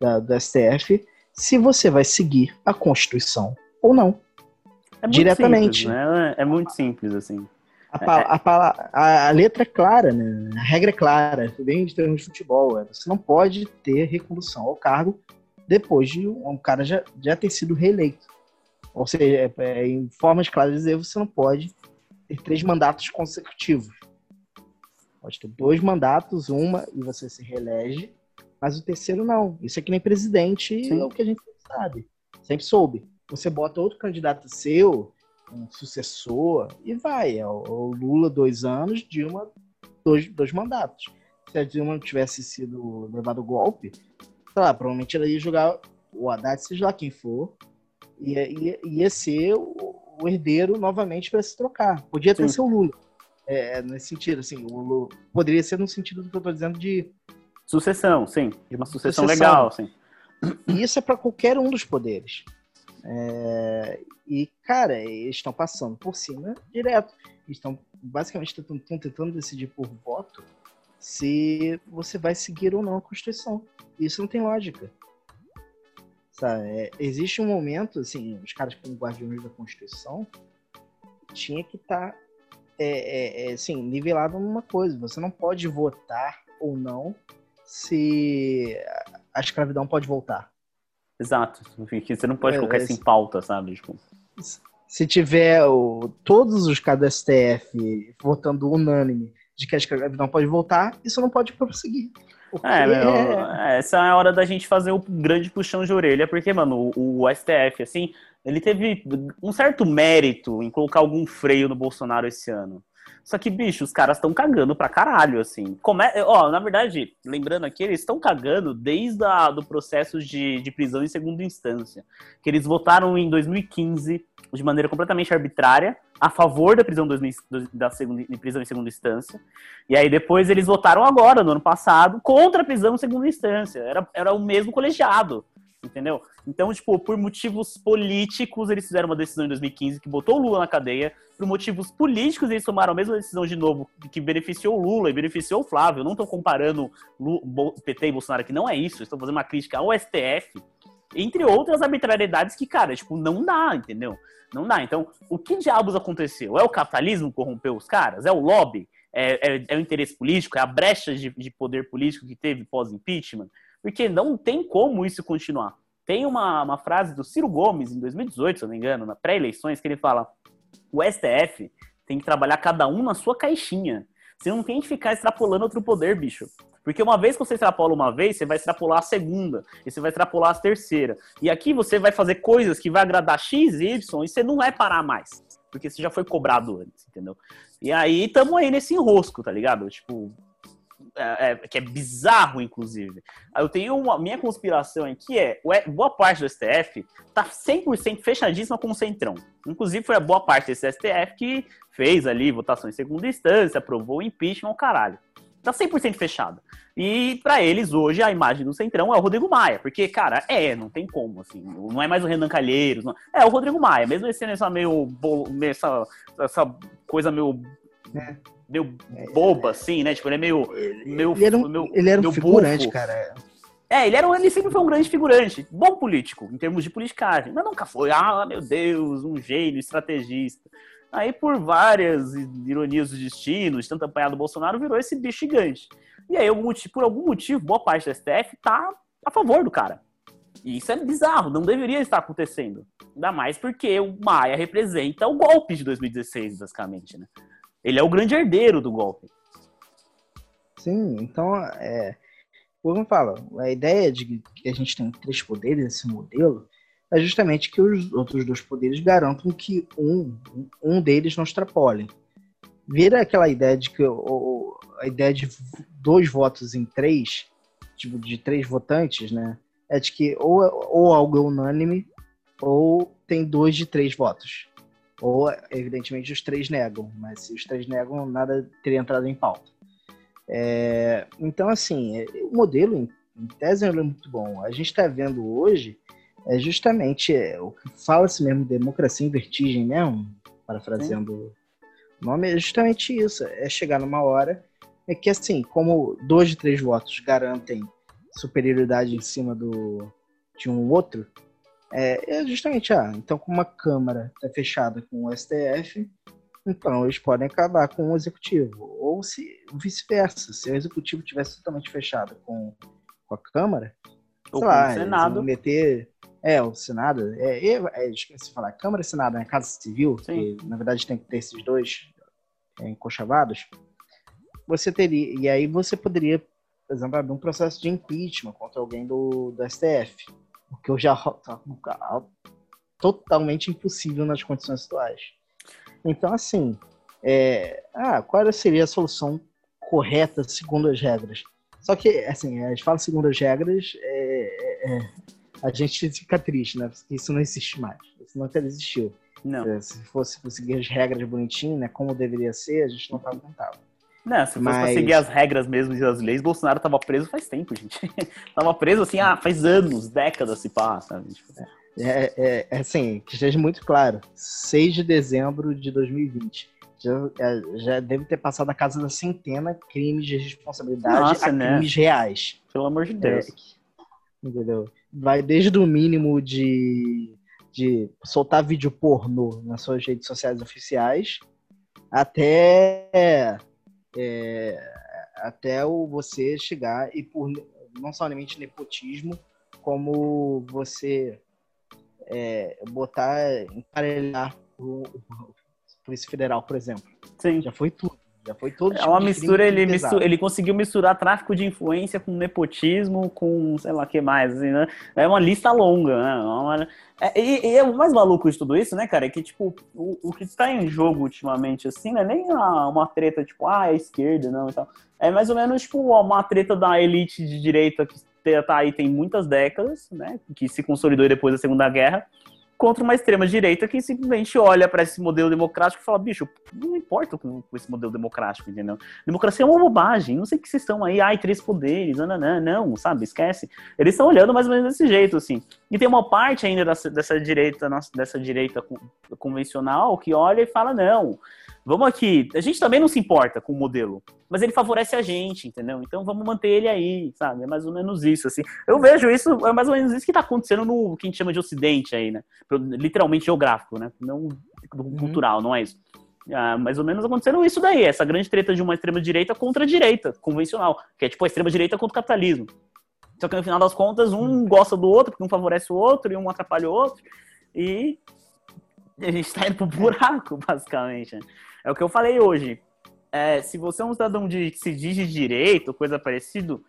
da, do STF se você vai seguir a Constituição ou não. É diretamente. Simples, né? É muito simples, assim. A, a, a, a, letra é clara, né? A regra é clara, bem de termos de futebol. É, você não pode ter recondução ao cargo depois de um cara já, já ter sido reeleito. Ou seja, é, é, em formas claras de dizer, você não pode ter três mandatos consecutivos. Pode ter dois mandatos, uma e você se reelege, mas o terceiro não. Isso é que nem presidente, Sim. é o que a gente sabe. Sempre soube. Você bota outro candidato seu, um sucessor, e vai. É o Lula, dois anos, Dilma, dois, dois mandatos. Se a Dilma não tivesse sido levado golpe, sei lá, provavelmente ela ia jogar o Haddad, seja lá quem for, ia, ia, ia ser o, o herdeiro novamente para se trocar. Podia até ser o Lula. É, nesse sentido, assim, o Lula, poderia ser no sentido do que eu estou dizendo de Sucessão, sim. De uma sucessão, sucessão. legal, sim. E isso é para qualquer um dos poderes. É... E, cara, eles estão passando por cima direto. Eles estão basicamente estão tentando decidir por voto se você vai seguir ou não a Constituição. Isso não tem lógica. Sabe? É, existe um momento, assim, os caras como guardiões da Constituição tinha que estar tá, é, é, é, assim, nivelado numa coisa. Você não pode votar ou não se a escravidão pode voltar. Exato. Você não pode é, colocar isso em pauta, sabe? Tipo... Se tiver o, todos os caras do STF votando unânime de que a escravidão pode voltar, isso não pode prosseguir. É, meu, é, essa é a hora da gente fazer o grande puxão de orelha, porque, mano, o, o, STF, assim, ele teve um certo mérito em colocar algum freio no Bolsonaro esse ano. Só que, bicho, os caras estão cagando pra caralho, assim. Ó, na verdade, lembrando aqui, eles estão cagando desde a, do processo de, de prisão em segunda instância. Que eles votaram em 2015 de maneira completamente arbitrária a favor da prisão, da segunda, prisão em segunda instância. E aí depois eles votaram agora, no ano passado, contra a prisão em segunda instância. Era, era o mesmo colegiado, entendeu? Então, tipo, por motivos políticos, eles fizeram uma decisão em 2015 que botou o Lula na cadeia. Por motivos políticos, eles tomaram a mesma decisão de novo que beneficiou o Lula e beneficiou o Flávio. não estou comparando PT e Bolsonaro, que não é isso. Estou fazendo uma crítica ao STF entre outras arbitrariedades que, cara, tipo, não dá, entendeu? Não dá. Então, o que diabos aconteceu? É o capitalismo que corrompeu os caras? É o lobby? É, é, é o interesse político? É a brecha de, de poder político que teve pós-impeachment? Porque não tem como isso continuar. Tem uma, uma frase do Ciro Gomes, em 2018, se eu não me engano, na pré-eleições, que ele fala: o STF tem que trabalhar cada um na sua caixinha. Você não tem que ficar extrapolando outro poder, bicho. Porque uma vez que você extrapola uma vez, você vai extrapolar a segunda, e você vai extrapolar a terceira. E aqui você vai fazer coisas que vai agradar X, Y, e você não vai parar mais. Porque você já foi cobrado antes, entendeu? E aí tamo aí nesse enrosco, tá ligado? Tipo, é, é, que é bizarro, inclusive. Eu tenho uma minha conspiração aqui é boa parte do STF tá 100% fechadíssima com o Centrão. Inclusive foi a boa parte desse STF que fez ali votação em segunda instância, aprovou o impeachment, o caralho. Tá 100% fechado. E para eles hoje a imagem do Centrão é o Rodrigo Maia, porque cara, é, não tem como assim, não é mais o Renan Calheiros, não, é o Rodrigo Maia, mesmo sendo essa meio essa, essa coisa meio é meio boba, assim, né? Tipo, ele é meio. meio ele era um, meio, ele era um figurante, bufo. cara. É, ele, era, ele sempre foi um grande figurante, bom político, em termos de politicagem, mas nunca foi, ah, meu Deus, um gênio, estrategista. Aí, por várias ironias do destino, de tanto apanhado do Bolsonaro, virou esse bicho gigante. E aí, por algum motivo, boa parte da STF tá a favor do cara. E isso é bizarro, não deveria estar acontecendo. Ainda mais porque o Maia representa o golpe de 2016, basicamente, né? Ele é o grande herdeiro do golpe. Sim, então, é, como fala, a ideia de que a gente tem três poderes, esse modelo, é justamente que os outros dois poderes garantam que um, um deles não extrapole. Vira aquela ideia de que a ideia de dois votos em três, tipo, de três votantes, né? É de que ou, ou algo é unânime ou tem dois de três votos. Ou, evidentemente, os três negam, mas se os três negam, nada teria entrado em pauta. É, então, assim, é, o modelo, em, em tese, é muito bom. A gente está vendo hoje é justamente é, o que fala-se mesmo democracia em vertigem mesmo, parafraseando o nome, é justamente isso. É chegar numa hora é que, assim, como dois de três votos garantem superioridade em cima do, de um outro, é, é justamente, ah, então como a Câmara está fechada com o STF, então eles podem acabar com o Executivo. Ou se vice-versa, se o Executivo tivesse totalmente fechado com, com a Câmara, ou com lá, o Senado. meter. É, o Senado. É, é, é, esqueci de falar, Câmara e Senado, né? Casa Civil, Sim. que na verdade tem que ter esses dois é, encochavados. Você teria. E aí você poderia, por exemplo, abrir um processo de impeachment contra alguém do, do STF o que eu já tá totalmente impossível nas condições atuais. Então, assim, é, ah, qual seria a solução correta segundo as regras? Só que, assim, a gente fala segundo as regras, é, é, é a gente fica triste, né? Porque isso não existe mais. Isso nunca existiu. Não. Se fosse seguir as regras bonitinho, né? Como deveria ser, a gente não tava contava. Não, se fosse Mas... pra seguir as regras mesmo e as leis, Bolsonaro tava preso faz tempo, gente. tava preso assim, ah, faz anos, décadas se passa. Tipo... É, é, é, assim, que esteja muito claro. 6 de dezembro de 2020. Já, é, já deve ter passado a casa da centena crimes de responsabilidade Nossa, a né? crimes reais. Pelo amor de Deus. É, entendeu? Vai desde o mínimo de, de soltar vídeo pornô nas suas redes sociais oficiais até é, até o você chegar e por não somente nepotismo, como você é, botar, emparelhar o, o Polícia Federal, por exemplo. Sim. Já foi tudo. Já foi todo É tipo uma mistura, ele, mistura, ele conseguiu misturar tráfico de influência com nepotismo, com sei lá o que mais, assim, né? É uma lista longa, né? É uma, é, e, e, é o mais maluco de tudo isso, né, cara, é que, tipo, o, o que está em jogo ultimamente, assim, não é nem uma, uma treta, tipo, ah, é esquerda, não, e tal. É mais ou menos, tipo, uma treta da elite de direita que tá aí tem muitas décadas, né, que se consolidou depois da Segunda Guerra, contra uma extrema-direita que simplesmente olha para esse modelo democrático e fala, bicho, não importa com, esse modelo democrático, entendeu? Democracia é uma bobagem, não sei que vocês estão aí, ai, três poderes, não, não, não, não sabe, esquece. Eles estão olhando mais ou menos desse jeito, assim. E tem uma parte ainda dessa, dessa direita, dessa direita convencional que olha e fala, não, vamos aqui, a gente também não se importa com o modelo, mas ele favorece a gente, entendeu? Então vamos manter ele aí, sabe? É mais ou menos isso, assim. Eu vejo isso, é mais ou menos isso que tá acontecendo no que a gente chama de Ocidente aí, né? Literalmente geográfico, né? Não uhum. cultural, não é isso. Ah, mais ou menos acontecendo isso daí, essa grande treta de uma extrema-direita contra a direita, convencional, que é tipo a extrema-direita contra o capitalismo. Só que no final das contas, um uhum. gosta do outro, porque um favorece o outro e um atrapalha o outro, e a gente tá indo pro buraco, basicamente. É o que eu falei hoje. É, se você é um cidadão de, que se diz de direito, coisa parecida,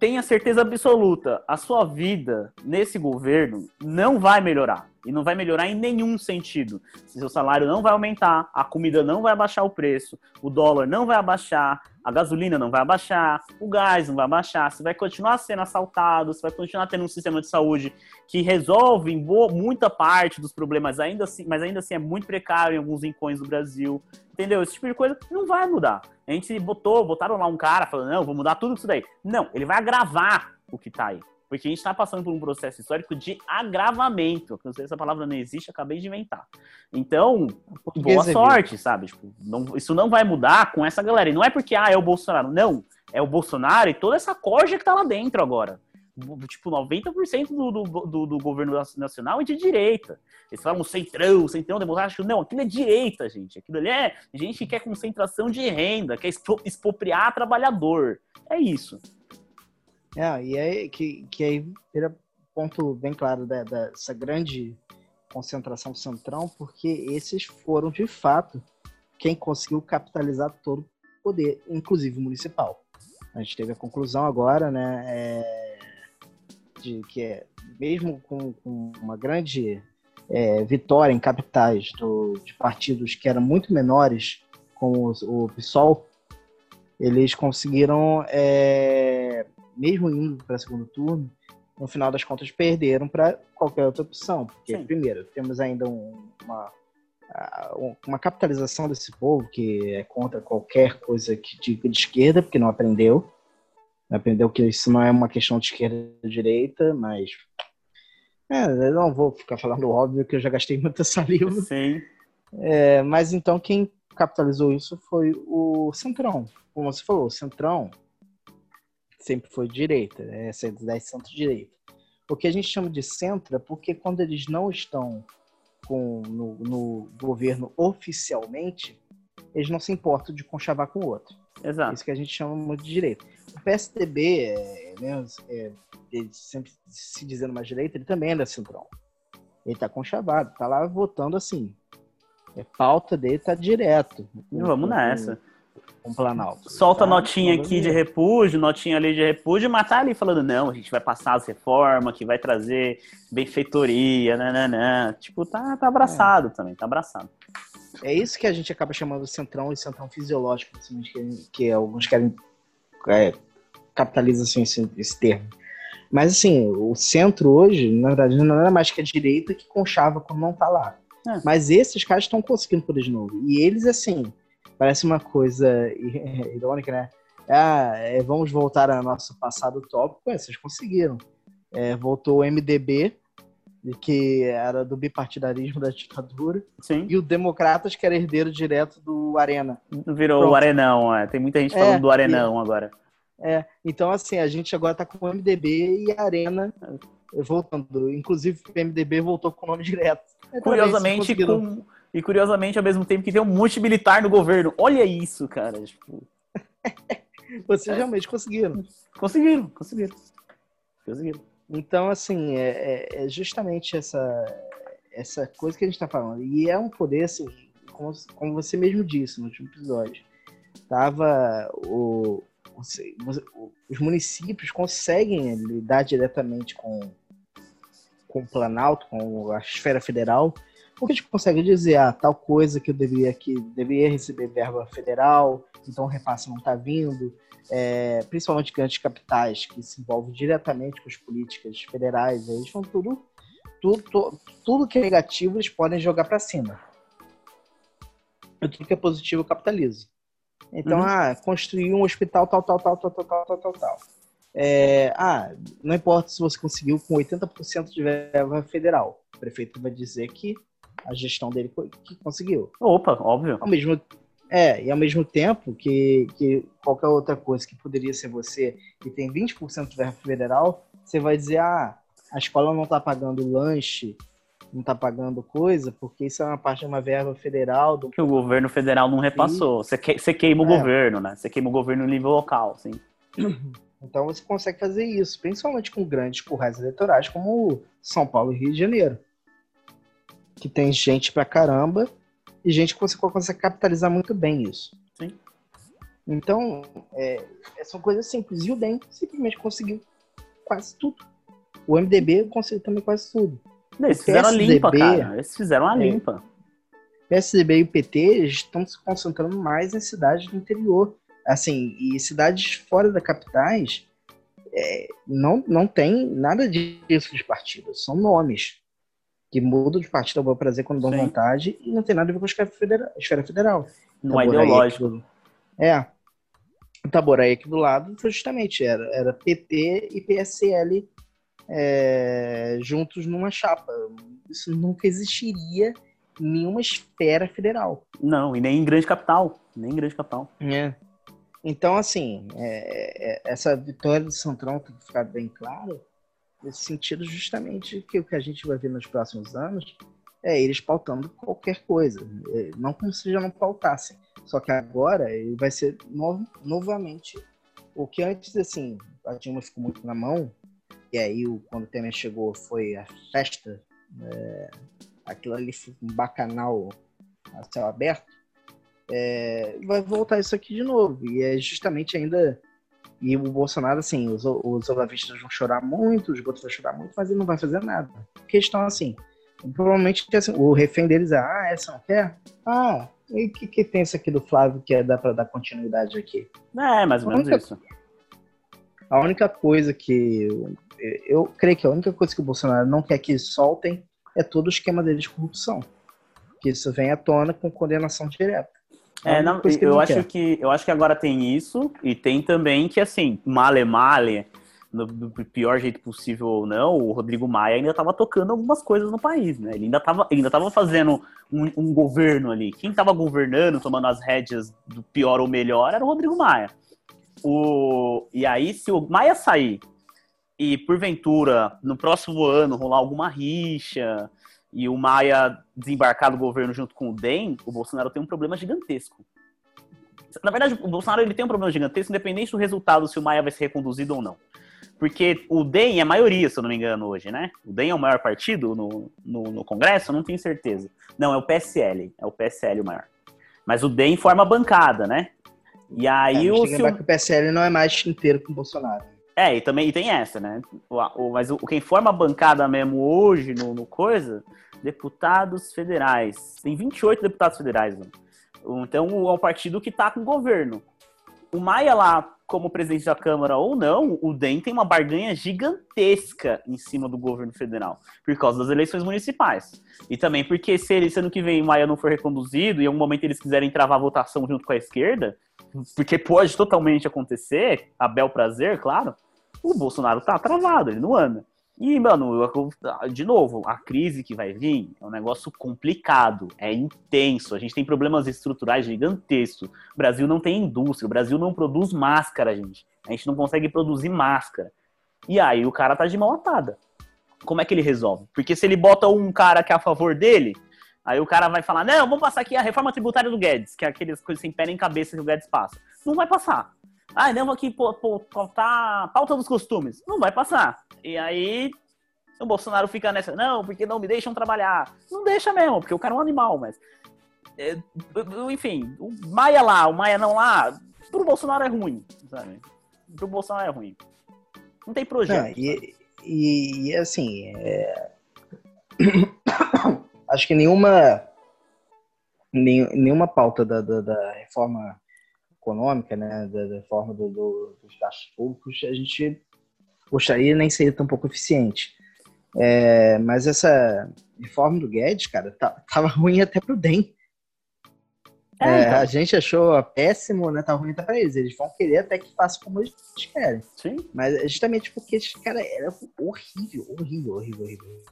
tenha certeza absoluta, a sua vida nesse governo não vai melhorar. E não vai melhorar em nenhum sentido. Seu salário não vai aumentar, a comida não vai abaixar o preço, o dólar não vai abaixar, a gasolina não vai abaixar, o gás não vai abaixar, você vai continuar sendo assaltado, você vai continuar tendo um sistema de saúde que resolve em boa, muita parte dos problemas, ainda assim, mas ainda assim é muito precário em alguns rincões do Brasil. Entendeu? Esse tipo de coisa não vai mudar. A gente botou, botaram lá um cara falando, não, vou mudar tudo isso daí. Não, ele vai agravar o que tá aí. Porque a gente está passando por um processo histórico de agravamento. Não sei se essa palavra não existe, acabei de inventar. Então, boa sorte, sabe? Tipo, não, isso não vai mudar com essa galera. E não é porque, ah, é o Bolsonaro. Não, é o Bolsonaro e toda essa corja que tá lá dentro agora. Tipo, 90% do, do, do, do governo nacional é de direita. Eles falam centrão, centrão democrático. Não, aquilo é direita, gente. Aquilo ali é gente que quer concentração de renda, quer expropriar trabalhador. É isso. É, e aí que, que aí vira ponto bem claro dessa grande concentração centrão, porque esses foram de fato quem conseguiu capitalizar todo o poder, inclusive municipal. A gente teve a conclusão agora, né, é, de que é, mesmo com, com uma grande é, vitória em capitais do, de partidos que eram muito menores, como o, o PSOL, eles conseguiram é, mesmo indo para segundo turno, no final das contas perderam para qualquer outra opção. Porque, Sim. primeiro, temos ainda um, uma, uma capitalização desse povo que é contra qualquer coisa que diga de esquerda, porque não aprendeu. Aprendeu que isso não é uma questão de esquerda ou direita, mas. É, eu não vou ficar falando óbvio que eu já gastei muita saliva. Sim. É, mas então quem capitalizou isso foi o Centrão. Como você falou, o Centrão sempre foi direita, né? essa é da centro-direita. O que a gente chama de centro é porque quando eles não estão com, no, no, governo oficialmente, eles não se importam de conchavar com o outro. Exato. Isso que a gente chama muito de direita. O PSDB, é, né, é, ele sempre se dizendo mais direita, ele também é da centrão. Ele tá conchavado, tá lá votando assim. É pauta dele tá direto. Vamos nessa com Planalto. Solta tá? notinha aqui de repúdio, notinha ali de repúdio, mas tá ali falando, não, a gente vai passar as reformas, que vai trazer benfeitoria, nananã. Tipo, tá, tá abraçado é. também, tá abraçado. É isso que a gente acaba chamando de centrão e centrão fisiológico, que, que alguns querem é, capitalizar assim, esse, esse termo. Mas assim, o centro hoje, na verdade, não é mais que a direita que conchava quando não tá lá. É. Mas esses caras estão conseguindo poder de novo. E eles, assim, parece uma coisa irônica, né? Ah, é, vamos voltar ao nosso passado tópico. É, vocês conseguiram. É, voltou o MDB, que era do bipartidarismo da ditadura. Sim. E o Democratas, que era herdeiro direto do Arena. Virou Pronto. o Arenão, é. Tem muita gente falando é, do Arenão e, agora. É, então assim, a gente agora tá com o MDB e a Arena voltando. Inclusive o MDB voltou com o nome direto. É, curiosamente, com, e curiosamente, ao mesmo tempo que tem um monte militar no governo. Olha isso, cara. Tipo... Vocês realmente conseguiram. Conseguiram, conseguiram. Conseguiram. Então, assim, é, é, é justamente essa, essa coisa que a gente está falando. E é um poder, assim, como, como você mesmo disse no último episódio. Tava o, os municípios conseguem lidar diretamente com, com o Planalto, com a esfera federal, porque a gente consegue dizer, ah, tal coisa que eu deveria, que deveria receber verba federal, então o repasse não está vindo, é, principalmente grandes capitais que se envolvem diretamente com as políticas federais, eles vão tudo, tudo, tudo que é negativo eles podem jogar para cima. E tudo que é positivo capitaliza. Então, uhum. ah, construir um hospital tal, tal, tal, tal, tal, tal, tal, tal, tal. É, ah, não importa se você conseguiu com 80% de verba federal. O prefeito vai dizer que a gestão dele que conseguiu. Opa, óbvio. Ao mesmo, é, e ao mesmo tempo que, que qualquer outra coisa que poderia ser você e tem 20% de verba federal, você vai dizer, ah, a escola não está pagando lanche, não está pagando coisa, porque isso é uma parte de uma verba federal. Do... Que o governo federal não repassou. Você, que, você queima o é. governo, né? Você queima o governo no nível local, sim. Então você consegue fazer isso, principalmente com grandes currais eleitorais como São Paulo e Rio de Janeiro que tem gente pra caramba e gente que você consegue capitalizar muito bem isso. Sim. Então, é, são coisas simples. E o DEM simplesmente conseguiu quase tudo. O MDB conseguiu também quase tudo. Eles fizeram a limpa, cara. Eles fizeram a é, limpa. PSDB e o PT estão se concentrando mais em cidades do interior. Assim, e cidades fora da capitais é, não, não tem nada disso de partidos. São nomes que mudam de partido ao bom prazer quando dão Sim. vontade e não tem nada a ver com a esfera federal. Esfera federal. Não é ideológico. É. O Taboraí aqui do lado foi justamente, era, era PT e PSL é, juntos numa chapa. Isso nunca existiria em nenhuma esfera federal. Não, e nem em grande capital. Nem em grande capital. É. Então, assim, é, é, essa vitória do Centrão tem que ficar bem claro nesse sentido justamente que o que a gente vai ver nos próximos anos é eles pautando qualquer coisa, é, não como se já não pautassem, só que agora ele vai ser no, novamente o que antes assim a Dilma ficou muito na mão e aí quando o Temer chegou foi a festa, é, aquilo ali foi um bacanal a céu aberto, é, vai voltar isso aqui de novo e é justamente ainda e o Bolsonaro, assim, os, os olavistas vão chorar muito, os outros vão chorar muito, mas ele não vai fazer nada. Questão assim, provavelmente assim, o refém deles é, ah, essa não quer? Ah, e o que, que tem isso aqui do Flávio que é, dá para dar continuidade aqui? É, mais ou menos única, isso. A única coisa que eu, eu creio que a única coisa que o Bolsonaro não quer que soltem é todo o esquema dele de corrupção. Que isso vem à tona com condenação direta. É, não, eu acho que eu acho que agora tem isso e tem também que assim, male male, no, do pior jeito possível ou não, o Rodrigo Maia ainda estava tocando algumas coisas no país, né? Ele ainda estava ainda tava fazendo um, um, governo ali. Quem estava governando, tomando as rédeas do pior ou melhor, era o Rodrigo Maia. O, e aí, se o Maia sair e porventura no próximo ano rolar alguma rixa, e o Maia desembarcar do governo junto com o DEM, o Bolsonaro tem um problema gigantesco. Na verdade, o Bolsonaro ele tem um problema gigantesco, independente do resultado, se o Maia vai ser reconduzido ou não. Porque o DEM é maioria, se eu não me engano, hoje, né? O DEM é o maior partido no, no, no Congresso? Eu não tenho certeza. Não, é o PSL. É o PSL o maior. Mas o DEM forma bancada, né? E aí é, o. Se o... que o PSL não é mais inteiro com o Bolsonaro. É, e também e tem essa, né? O, o, mas o, quem forma a bancada mesmo hoje no, no coisa, deputados federais. Tem 28 deputados federais. Então é um partido que tá com o governo. O Maia lá como presidente da Câmara ou não, o DEM tem uma barganha gigantesca em cima do governo federal, por causa das eleições municipais. E também porque se ele, ano que vem o Maia não for reconduzido e em algum momento eles quiserem travar a votação junto com a esquerda, porque pode totalmente acontecer, a bel prazer, claro, o Bolsonaro tá travado, ele não anda. E, mano, de novo, a crise que vai vir é um negócio complicado, é intenso. A gente tem problemas estruturais gigantescos. O Brasil não tem indústria, o Brasil não produz máscara, gente. A gente não consegue produzir máscara. E aí o cara tá de mão atada. Como é que ele resolve? Porque se ele bota um cara que é a favor dele, aí o cara vai falar: não, vamos passar aqui a reforma tributária do Guedes, que é aquelas coisas sem pé nem cabeça que o Guedes passa. Não vai passar. Ah, não, aqui pô, pô, pautar pauta dos costumes. Não vai passar. E aí o Bolsonaro fica nessa, não, porque não me deixam trabalhar. Não deixa mesmo, porque o cara é um animal, mas. É, enfim, o Maia lá, o Maia não lá, pro Bolsonaro é ruim, sabe? Pro Bolsonaro é ruim. Não tem projeto. Não, e, e, e, assim, é... acho que nenhuma nenhuma pauta da, da, da reforma econômica, né, da, da reforma do, do, dos gastos públicos, a gente gostaria nem seria tão pouco eficiente. É, mas essa reforma do Guedes, cara, tá, tava ruim até pro DEM. É, é, então. A gente achou péssimo, né? Tá ruim até pra eles. Eles vão querer até que faça como eles querem. Sim. Mas é justamente porque cara era horrível, horrível, horrível, horrível.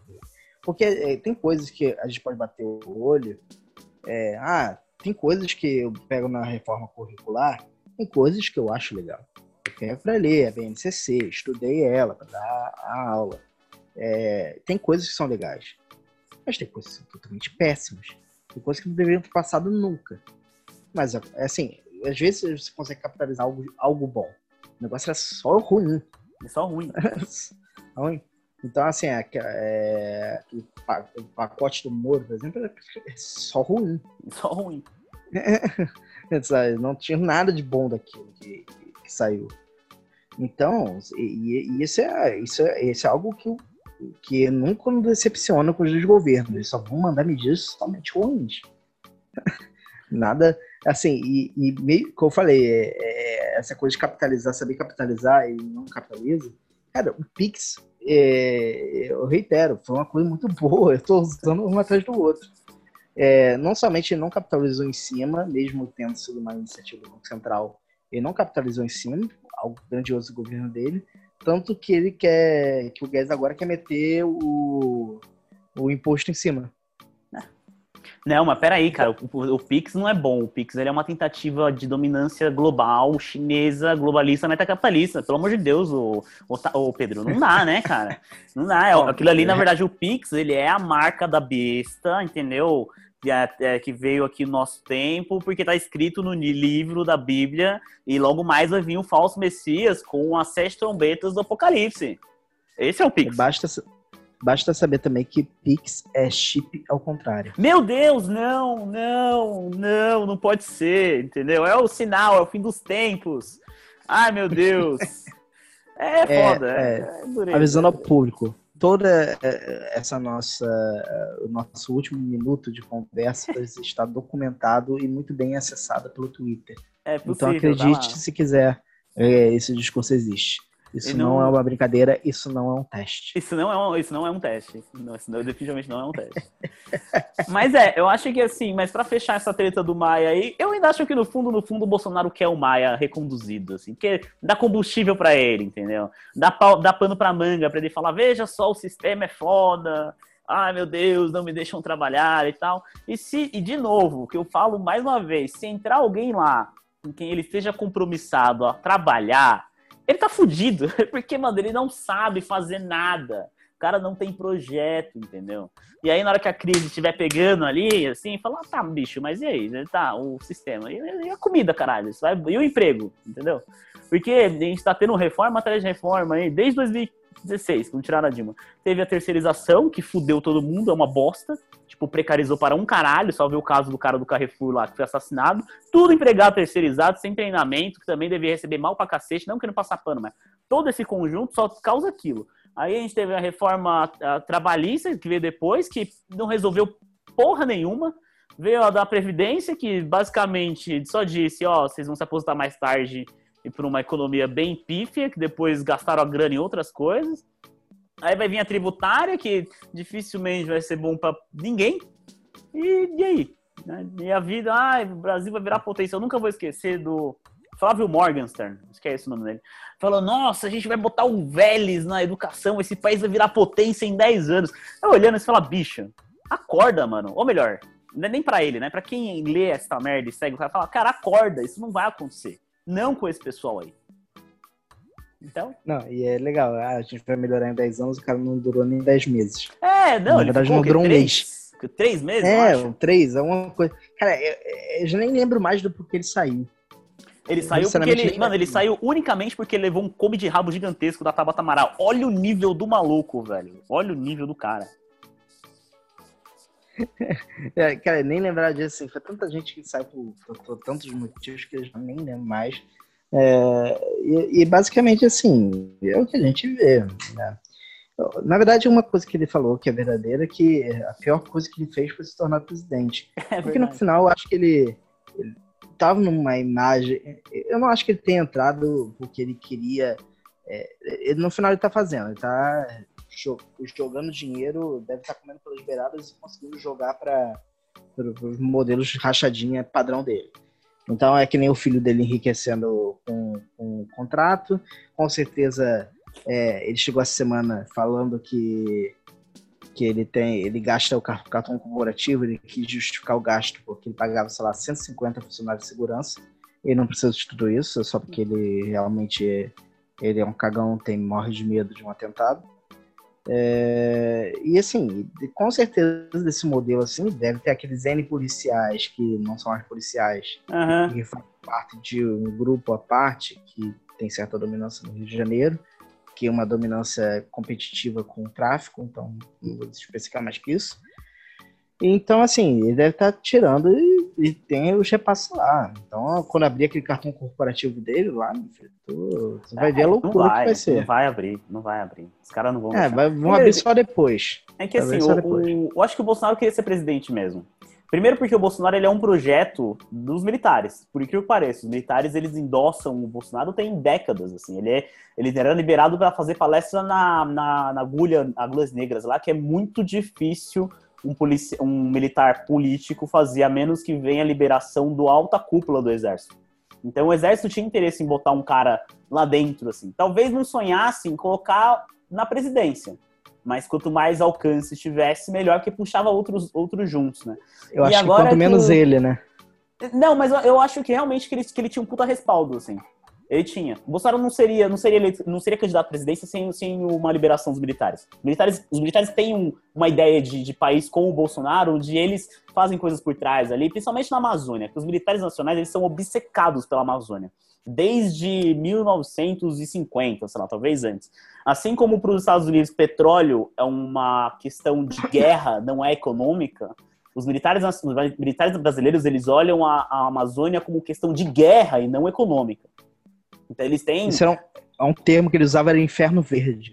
Porque é, tem coisas que a gente pode bater o olho. É, ah, tem coisas que eu pego na reforma curricular, tem coisas que eu acho legal. Eu pego para ler a BNCC, estudei ela para dar a aula. É, tem coisas que são legais, mas tem coisas que são totalmente péssimas. Tem coisas que não deveriam ter passado nunca. Mas, é, assim, às vezes você consegue capitalizar algo, algo bom. O negócio era só ruim. É só ruim. ruim. Então, assim, é, é, o pacote do Moro, por exemplo, é só ruim. Só ruim. não tinha nada de bom daquilo que, que, que saiu. Então, e, e, isso, é, isso, é, isso é algo que, que nunca me decepciona com os desgovernos. Eles só vão mandar medidas totalmente ruins. nada, assim, e, e meio, como eu falei, é, é, essa coisa de capitalizar, saber capitalizar e não capitaliza, cara, o Pix é, eu reitero, foi uma coisa muito boa. Eu estou usando um atrás do outro. É, não somente não capitalizou em cima, mesmo tendo sido uma iniciativa do Banco Central, ele não capitalizou em cima, algo grandioso do governo dele, tanto que ele quer, que o Guedes agora quer meter o, o imposto em cima. Não, mas peraí, cara, o, o, Pix não é bom. O Pix ele é uma tentativa de dominância global, chinesa, globalista, metacapitalista. Pelo amor de Deus, o, o, o Pedro, não dá, né, cara? Não dá. É, aquilo ali, na verdade, o Pix, ele é a marca da besta, entendeu? Que, é, é, que veio aqui no nosso tempo, porque tá escrito no livro da Bíblia, e logo mais vai vir um falso Messias com as sete trombetas do Apocalipse. Esse é o Pix. Basta, Basta saber também que Pix é chip ao contrário. Meu Deus, não, não, não, não pode ser, entendeu? É o sinal, é o fim dos tempos. Ai, meu Deus. É, é foda, é, é, é avisando ao público, toda é, essa nossa, o nosso último minuto de conversa está documentado e muito bem acessado pelo Twitter. É possível, então acredite se quiser, é, esse discurso existe. Isso não... não... é uma brincadeira, isso não é um teste. Isso não é um, isso não é um teste. Não, isso não, definitivamente não é um teste. mas é, eu acho que assim, mas para fechar essa treta do Maia aí, eu ainda acho que no fundo, no fundo, o Bolsonaro quer o Maia reconduzido, assim, porque dá combustível para ele, entendeu? Dá, pau, dá pano pra manga para ele falar, veja só, o sistema é foda, ai meu Deus, não me deixam trabalhar e tal. E se, e de novo, que eu falo mais uma vez, se entrar alguém lá com quem ele esteja compromissado a trabalhar, ele tá fudido, porque, mano, ele não sabe fazer nada. O cara não tem projeto, entendeu? E aí, na hora que a crise estiver pegando ali, assim, fala, ah, tá, bicho, mas e aí? Tá, o sistema. E a comida, caralho? E o emprego, entendeu? Porque a gente tá tendo reforma atrás de reforma aí, desde 2016, quando tiraram a Dilma. Teve a terceirização, que fudeu todo mundo, é uma bosta tipo, precarizou para um caralho, só ver o caso do cara do Carrefour lá que foi assassinado. Tudo empregado terceirizado, sem treinamento, que também devia receber mal pra cacete, não querendo passar pano, mas todo esse conjunto só causa aquilo. Aí a gente teve a reforma a, trabalhista, que veio depois, que não resolveu porra nenhuma. Veio a da Previdência, que basicamente só disse, ó, vocês vão se aposentar mais tarde e por uma economia bem pífia, que depois gastaram a grana em outras coisas. Aí vai vir a tributária, que dificilmente vai ser bom para ninguém. E, e aí? Né? E a vida, ah, o Brasil vai virar potência. Eu nunca vou esquecer do Flávio Morgenstern, esquece o nome dele. Falou, nossa, a gente vai botar o Vélez na educação, esse país vai virar potência em 10 anos. Eu olhando e fala, bicho, acorda, mano. Ou melhor, é nem pra ele, né? Pra quem lê essa merda e segue o cara, fala, cara, acorda, isso não vai acontecer. Não com esse pessoal aí. Então? Não, e é legal, a gente vai melhorar em 10 anos, o cara não durou nem 10 meses. É, não, Na verdade, não durou um mês. Três meses? É, um três, é uma coisa. Cara, eu, eu, já nem lembro mais do porquê ele saiu. Ele saiu porque ele. Mano, ele saiu unicamente porque ele levou um come de rabo gigantesco da Tabata Amaral. Olha o nível do maluco, velho. Olha o nível do cara. é, cara, nem lembrar disso. Assim, foi tanta gente que sai por, por, por tantos motivos que eu já nem lembro mais. É, e, e, basicamente assim, é o que a gente vê. Né? Na verdade, uma coisa que ele falou que é verdadeira, que a pior coisa que ele fez foi se tornar presidente. É Porque no final eu acho que ele, ele tava numa imagem. Eu não acho que ele tenha entrado porque ele queria. É, ele, no final ele tá fazendo, ele tá jogando dinheiro, deve estar tá comendo pelas beiradas e conseguindo jogar para os modelos rachadinha padrão dele. Então é que nem o filho dele enriquecendo com, com um contrato. Com certeza é, ele chegou essa semana falando que que ele tem, ele gasta o cartão corporativo, ele quis justificar o gasto porque ele pagava, sei lá, 150 funcionários de segurança. Ele não precisa de tudo isso, só porque ele realmente ele é um cagão, tem morre de medo de um atentado. É, e assim, com certeza desse modelo assim, deve ter aqueles N policiais que não são mais policiais, uhum. que fazem parte de um grupo à parte que tem certa dominância no Rio de Janeiro que é uma dominância competitiva com o tráfico, então não vou especificar mais que isso. Então, assim, ele deve estar tirando e, e tem os repassos lá. Então, quando abrir aquele cartão corporativo dele lá, filho, tu, tu vai ver a é, loucura vai, que vai ser. Não vai abrir, não vai abrir. Os caras não vão. É, vai, vão abrir só depois. É que assim, o, o, eu acho que o Bolsonaro queria ser presidente mesmo. Primeiro porque o Bolsonaro ele é um projeto dos militares. Por incrível que pareça, os militares eles endossam o Bolsonaro tem décadas, assim. Ele, é, ele era liberado para fazer palestra na, na, na agulha, agulhas negras lá, que é muito difícil um, um militar político fazer, a menos que venha a liberação do alta cúpula do exército. Então o exército tinha interesse em botar um cara lá dentro, assim. Talvez não sonhasse em colocar na presidência mas quanto mais alcance tivesse, melhor, que puxava outros, outros juntos, né? Eu e acho que quanto menos ele, né? Não, mas eu, eu, acho que realmente que ele, que ele tinha um puta respaldo, assim. Ele tinha. O Bolsonaro não seria, não seria, eleito, não seria candidato à presidência sem, sem uma liberação dos militares. militares os militares têm um, uma ideia de, de país com o Bolsonaro, onde eles fazem coisas por trás ali, principalmente na Amazônia, que os militares nacionais eles são obcecados pela Amazônia desde 1950, sei lá, talvez antes. Assim como para os Estados Unidos petróleo é uma questão de guerra, não é econômica, os militares, os militares brasileiros eles olham a, a, Amazônia como questão de guerra e não econômica. Então eles têm. Isso é um, é um termo que eles usavam era Inferno Verde.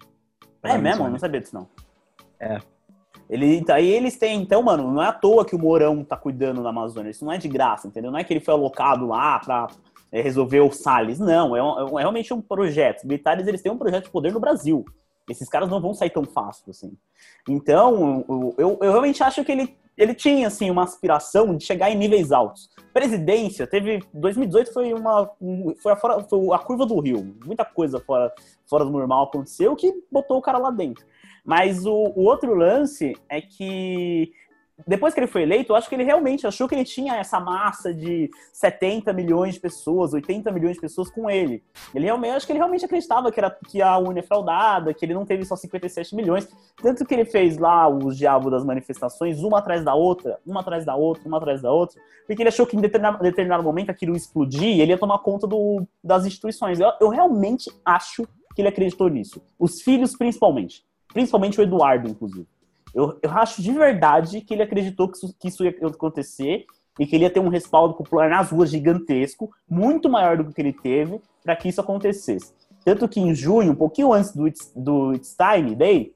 É mesmo? Eu não sabia disso não. É. Ele, aí eles têm, então, mano, não é à toa que o Mourão tá cuidando da Amazônia. Isso não é de graça, entendeu? Não é que ele foi alocado lá pra é, resolver o Salles. Não, é, um, é, realmente um projeto. Os militares eles têm um projeto de poder no Brasil. Esses caras não vão sair tão fácil assim. Então, eu, eu, eu realmente acho que ele, ele tinha assim uma aspiração de chegar em níveis altos. Presidência teve 2018 foi uma foi a, fora, foi a curva do Rio. Muita coisa fora fora do normal aconteceu que botou o cara lá dentro. Mas o, o outro lance é que depois que ele foi eleito, eu acho que ele realmente achou que ele tinha essa massa de 70 milhões de pessoas, 80 milhões de pessoas com ele. Ele realmente, acho que ele realmente acreditava que, era, que a Uni é fraudada, que ele não teve só 57 milhões. Tanto que ele fez lá os diabos das manifestações, uma atrás da outra, uma atrás da outra, uma atrás da outra, porque ele achou que em determinado, determinado momento aquilo ia explodir e ele ia tomar conta do, das instituições. Eu, eu realmente acho que ele acreditou nisso. Os filhos, principalmente. Principalmente o Eduardo, inclusive. Eu, eu acho de verdade que ele acreditou que isso, que isso ia acontecer e que ele ia ter um respaldo popular nas ruas gigantesco, muito maior do que ele teve, para que isso acontecesse. Tanto que em junho, um pouquinho antes do, do It's Time Day,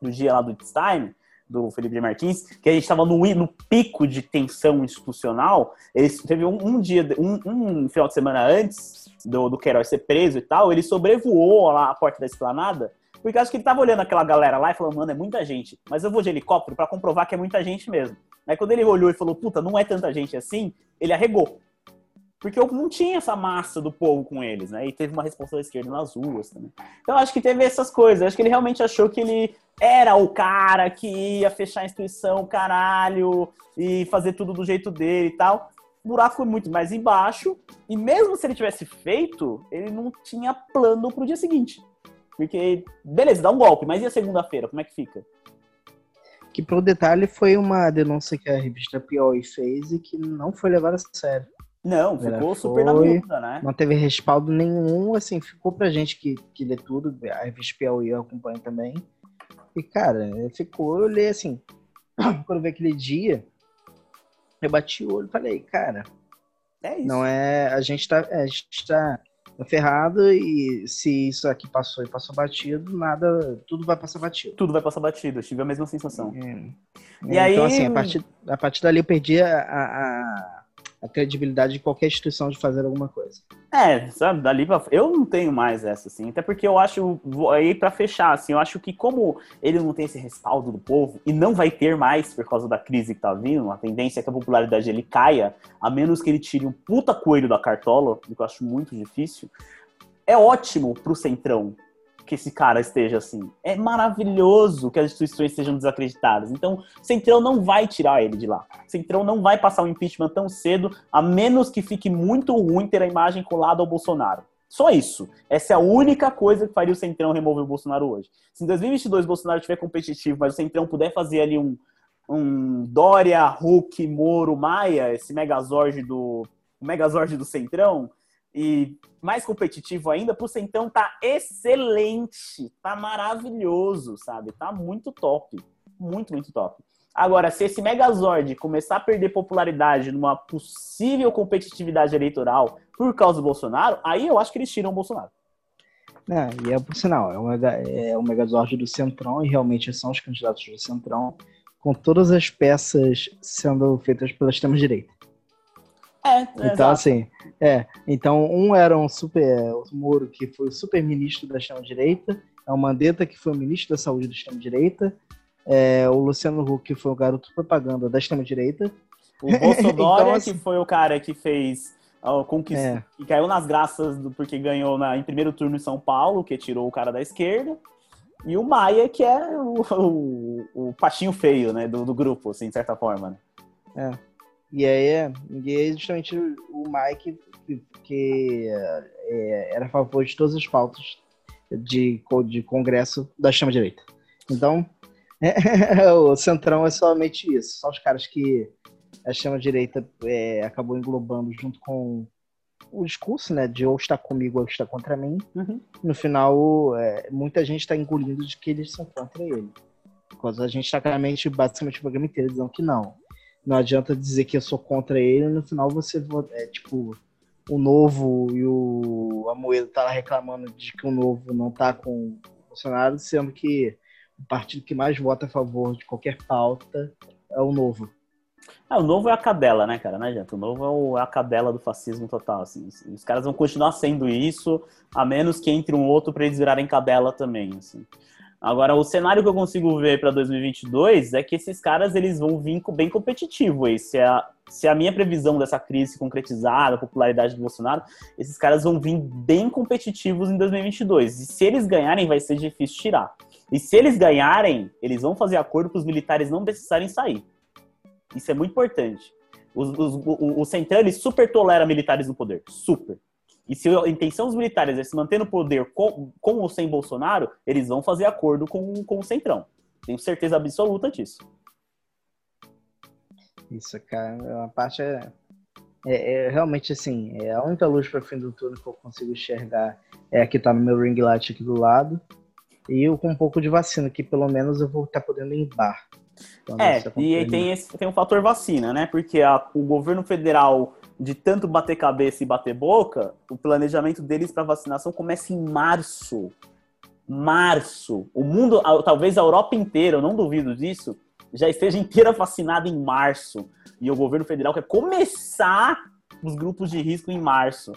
do dia lá do It's Time, do Felipe Martins, que a gente estava no, no, pico de tensão institucional. Ele teve um, um dia, um, um, final de semana antes do, do Queiroz ser preso e tal, ele sobrevoou lá a porta da esplanada, porque acho que ele tava olhando aquela galera lá e falou, mano, é muita gente, mas eu vou de helicóptero para comprovar que é muita gente mesmo. Aí quando ele olhou e falou, puta, não é tanta gente assim, ele arregou. Porque não tinha essa massa do povo com eles, né? E teve uma resposta da esquerda nas ruas também. Então acho que teve essas coisas. Acho que ele realmente achou que ele era o cara que ia fechar a instituição, caralho, e fazer tudo do jeito dele e tal. O buraco foi muito mais embaixo. E mesmo se ele tivesse feito, ele não tinha plano pro dia seguinte. Porque, beleza, dá um golpe, mas e a segunda-feira? Como é que fica? Que, pro detalhe, foi uma denúncia que a revista Piauí fez e que não foi levada a sério. Não, ficou super na dúvida, né? Não teve respaldo nenhum, assim, ficou pra gente que, que lê tudo, a revista Piauí eu acompanho também. E, cara, ficou, eu li assim, quando eu vi aquele dia, eu bati o olho e falei, cara, é isso. Não é, a gente tá, a gente tá ferrado e se isso aqui passou e passou batido, nada, tudo vai passar batido. Tudo vai passar batido, eu tive a mesma sensação. É. E é, aí... Então, assim, a partir, a partir dali eu perdi a, a a credibilidade de qualquer instituição de fazer alguma coisa. É, sabe, dali pra... eu não tenho mais essa, assim, até porque eu acho, aí para fechar, assim, eu acho que como ele não tem esse respaldo do povo, e não vai ter mais por causa da crise que tá vindo, a tendência é que a popularidade dele caia, a menos que ele tire um puta coelho da cartola, o que eu acho muito difícil, é ótimo pro Centrão, que esse cara esteja assim. É maravilhoso que as instituições sejam desacreditadas. Então, Centrão não vai tirar ele de lá. Centrão não vai passar o impeachment tão cedo, a menos que fique muito ruim ter a imagem colada ao Bolsonaro. Só isso. Essa é a única coisa que faria o Centrão remover o Bolsonaro hoje. Se em 2022 o Bolsonaro estiver competitivo, mas o Centrão puder fazer ali um, um Dória, Hulk, Moro, Maia, esse megazord do, o megazord do Centrão, e mais competitivo ainda, pro Centão tá excelente, tá maravilhoso, sabe? Tá muito top, muito, muito top. Agora, se esse Megazord começar a perder popularidade numa possível competitividade eleitoral por causa do Bolsonaro, aí eu acho que eles tiram o Bolsonaro. É, e é por sinal, é o, Mega, é o Megazord do Centrão, e realmente são os candidatos do Centrão, com todas as peças sendo feitas pela extrema-direita. É, então, exato. assim, é. Então, um era um super. É, o Moro, que foi o super ministro da extrema-direita. É o Mandetta, que foi o ministro da saúde da extrema-direita. É, o Luciano Huck, que foi o garoto propaganda da extrema-direita. O Bolsonaro, então, assim, que foi o cara que fez. Com que, é. que caiu nas graças do, porque ganhou na, em primeiro turno em São Paulo, que tirou o cara da esquerda. E o Maia, que é o, o, o patinho feio, né, do, do grupo, assim, de certa forma. Né? É. E aí é, e é justamente o Mike que, que é, era a favor de todas as pautas de, de congresso da extrema-direita. Então, o Centrão é somente isso. Só os caras que a extrema-direita é, acabou englobando junto com o discurso, né, de ou está comigo ou está contra mim. Uhum. No final, é, muita gente está engolindo de que eles são contra ele. Porque a gente está claramente, basicamente, o programa inteiro dizendo que não não adianta dizer que eu sou contra ele, no final você é tipo o novo e o a Moeda tá reclamando de que o novo não tá com o Bolsonaro, sendo que o partido que mais vota a favor de qualquer pauta é o novo. É, o novo é a cadela, né, cara? Não adianta. O novo é, o, é a cadela do fascismo total. Assim. Os, os, caras vão continuar sendo isso, a menos que entre um outro para eles virarem cadela também. Assim. Agora, o cenário que eu consigo ver para 2022 é que esses caras eles vão vir bem competitivo aí. Se a, se a minha previsão dessa crise concretizada, a popularidade do Bolsonaro, esses caras vão vir bem competitivos em 2022. E se eles ganharem, vai ser difícil tirar. E se eles ganharem, eles vão fazer acordo para os militares não precisarem sair. Isso é muito importante. Os, os, o, o ele super tolera militares no poder. Super. E se a intenção dos militares é se manter no poder com, com ou sem Bolsonaro, eles vão fazer acordo com, com o Centrão. Tenho certeza absoluta disso. Isso, cara, é uma parte é, é, é, realmente assim, é a única luz para o fim do túnel que eu consigo enxergar é a que tá no meu ring light aqui do lado. E eu com um pouco de vacina, que pelo menos eu vou estar tá podendo ir em bar. Então, é, e tem, esse, tem um fator vacina, né? Porque a, o governo federal de tanto bater cabeça e bater boca, o planejamento deles para vacinação começa em março. Março. O mundo, talvez a Europa inteira, eu não duvido disso, já esteja inteira vacinada em março e o governo federal quer começar os grupos de risco em março.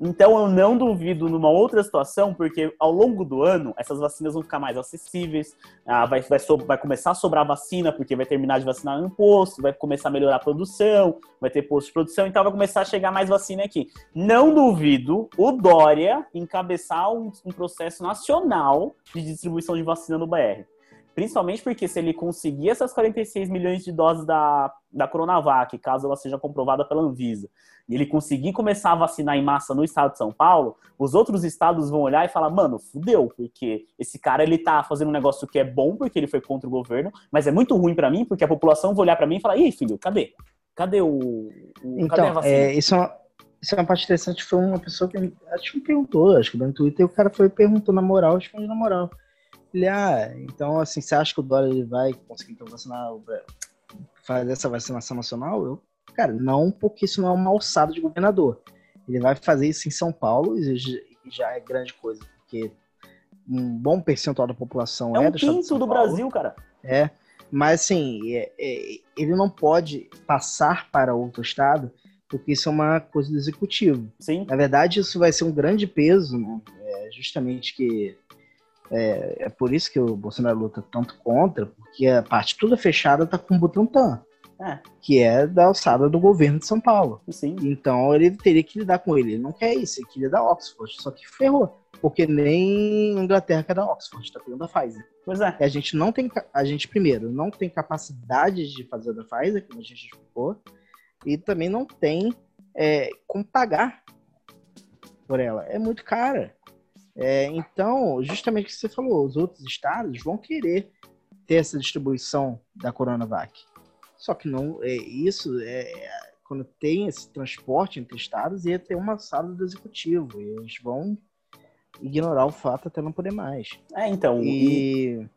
Então eu não duvido numa outra situação, porque ao longo do ano essas vacinas vão ficar mais acessíveis, ah, vai, vai, so, vai, começar a sobrar vacina, porque vai terminar de vacinar no posto, vai começar a melhorar a produção, vai ter posto de produção, então vai começar a chegar mais vacina aqui. Não duvido o Dória encabeçar um, um processo nacional de distribuição de vacina no BR. Principalmente porque se ele conseguir essas 46 milhões de doses da, da Coronavac, caso ela seja comprovada pela Anvisa, e ele conseguir começar a vacinar em massa no estado de São Paulo, os outros estados vão olhar e falar, mano, fudeu, porque esse cara ele tá fazendo um negócio que é bom porque ele foi contra o governo, mas é muito ruim para mim porque a população vai olhar para mim e falar, e aí, filho, cadê? Cadê o. o então, cadê a vacina? É, isso é uma... Isso é uma parte interessante, foi uma pessoa que acho que me perguntou, acho que no Twitter o cara foi perguntou na moral, responde na moral. Ah, então assim, você acha que o Dória ele vai conseguir então, vacinar, fazer essa vacinação nacional? Eu, cara, não, porque isso não é uma alçada de governador. Ele vai fazer isso em São Paulo e já é grande coisa, porque um bom percentual da população é, é um do quinto do Brasil, cara. É, mas assim, é, é, ele não pode passar para outro estado, porque isso é uma coisa do executivo. Sim. Na verdade, isso vai ser um grande peso, né? É justamente que é, é, por isso que o Bolsonaro luta tanto contra, porque a parte toda fechada tá com o Butantan, é. que é da alçada do governo de São Paulo. Sim. Então ele teria que lidar com ele. Ele não quer isso, ele queria da Oxford, só que ferrou. Porque nem a Inglaterra quer da Oxford, tá pegando da Pfizer. Pois é. E a gente não tem, a gente primeiro, não tem capacidade de fazer da Pfizer, como a gente explicou, e também não tem é, como pagar por ela. É muito cara. É, então, justamente o que você falou, os outros estados vão querer ter essa distribuição da Coronavac. Só que não é isso é quando tem esse transporte entre estados ia ter uma sala do executivo e eles vão ignorar o fato até não poder mais. É, então. E, e...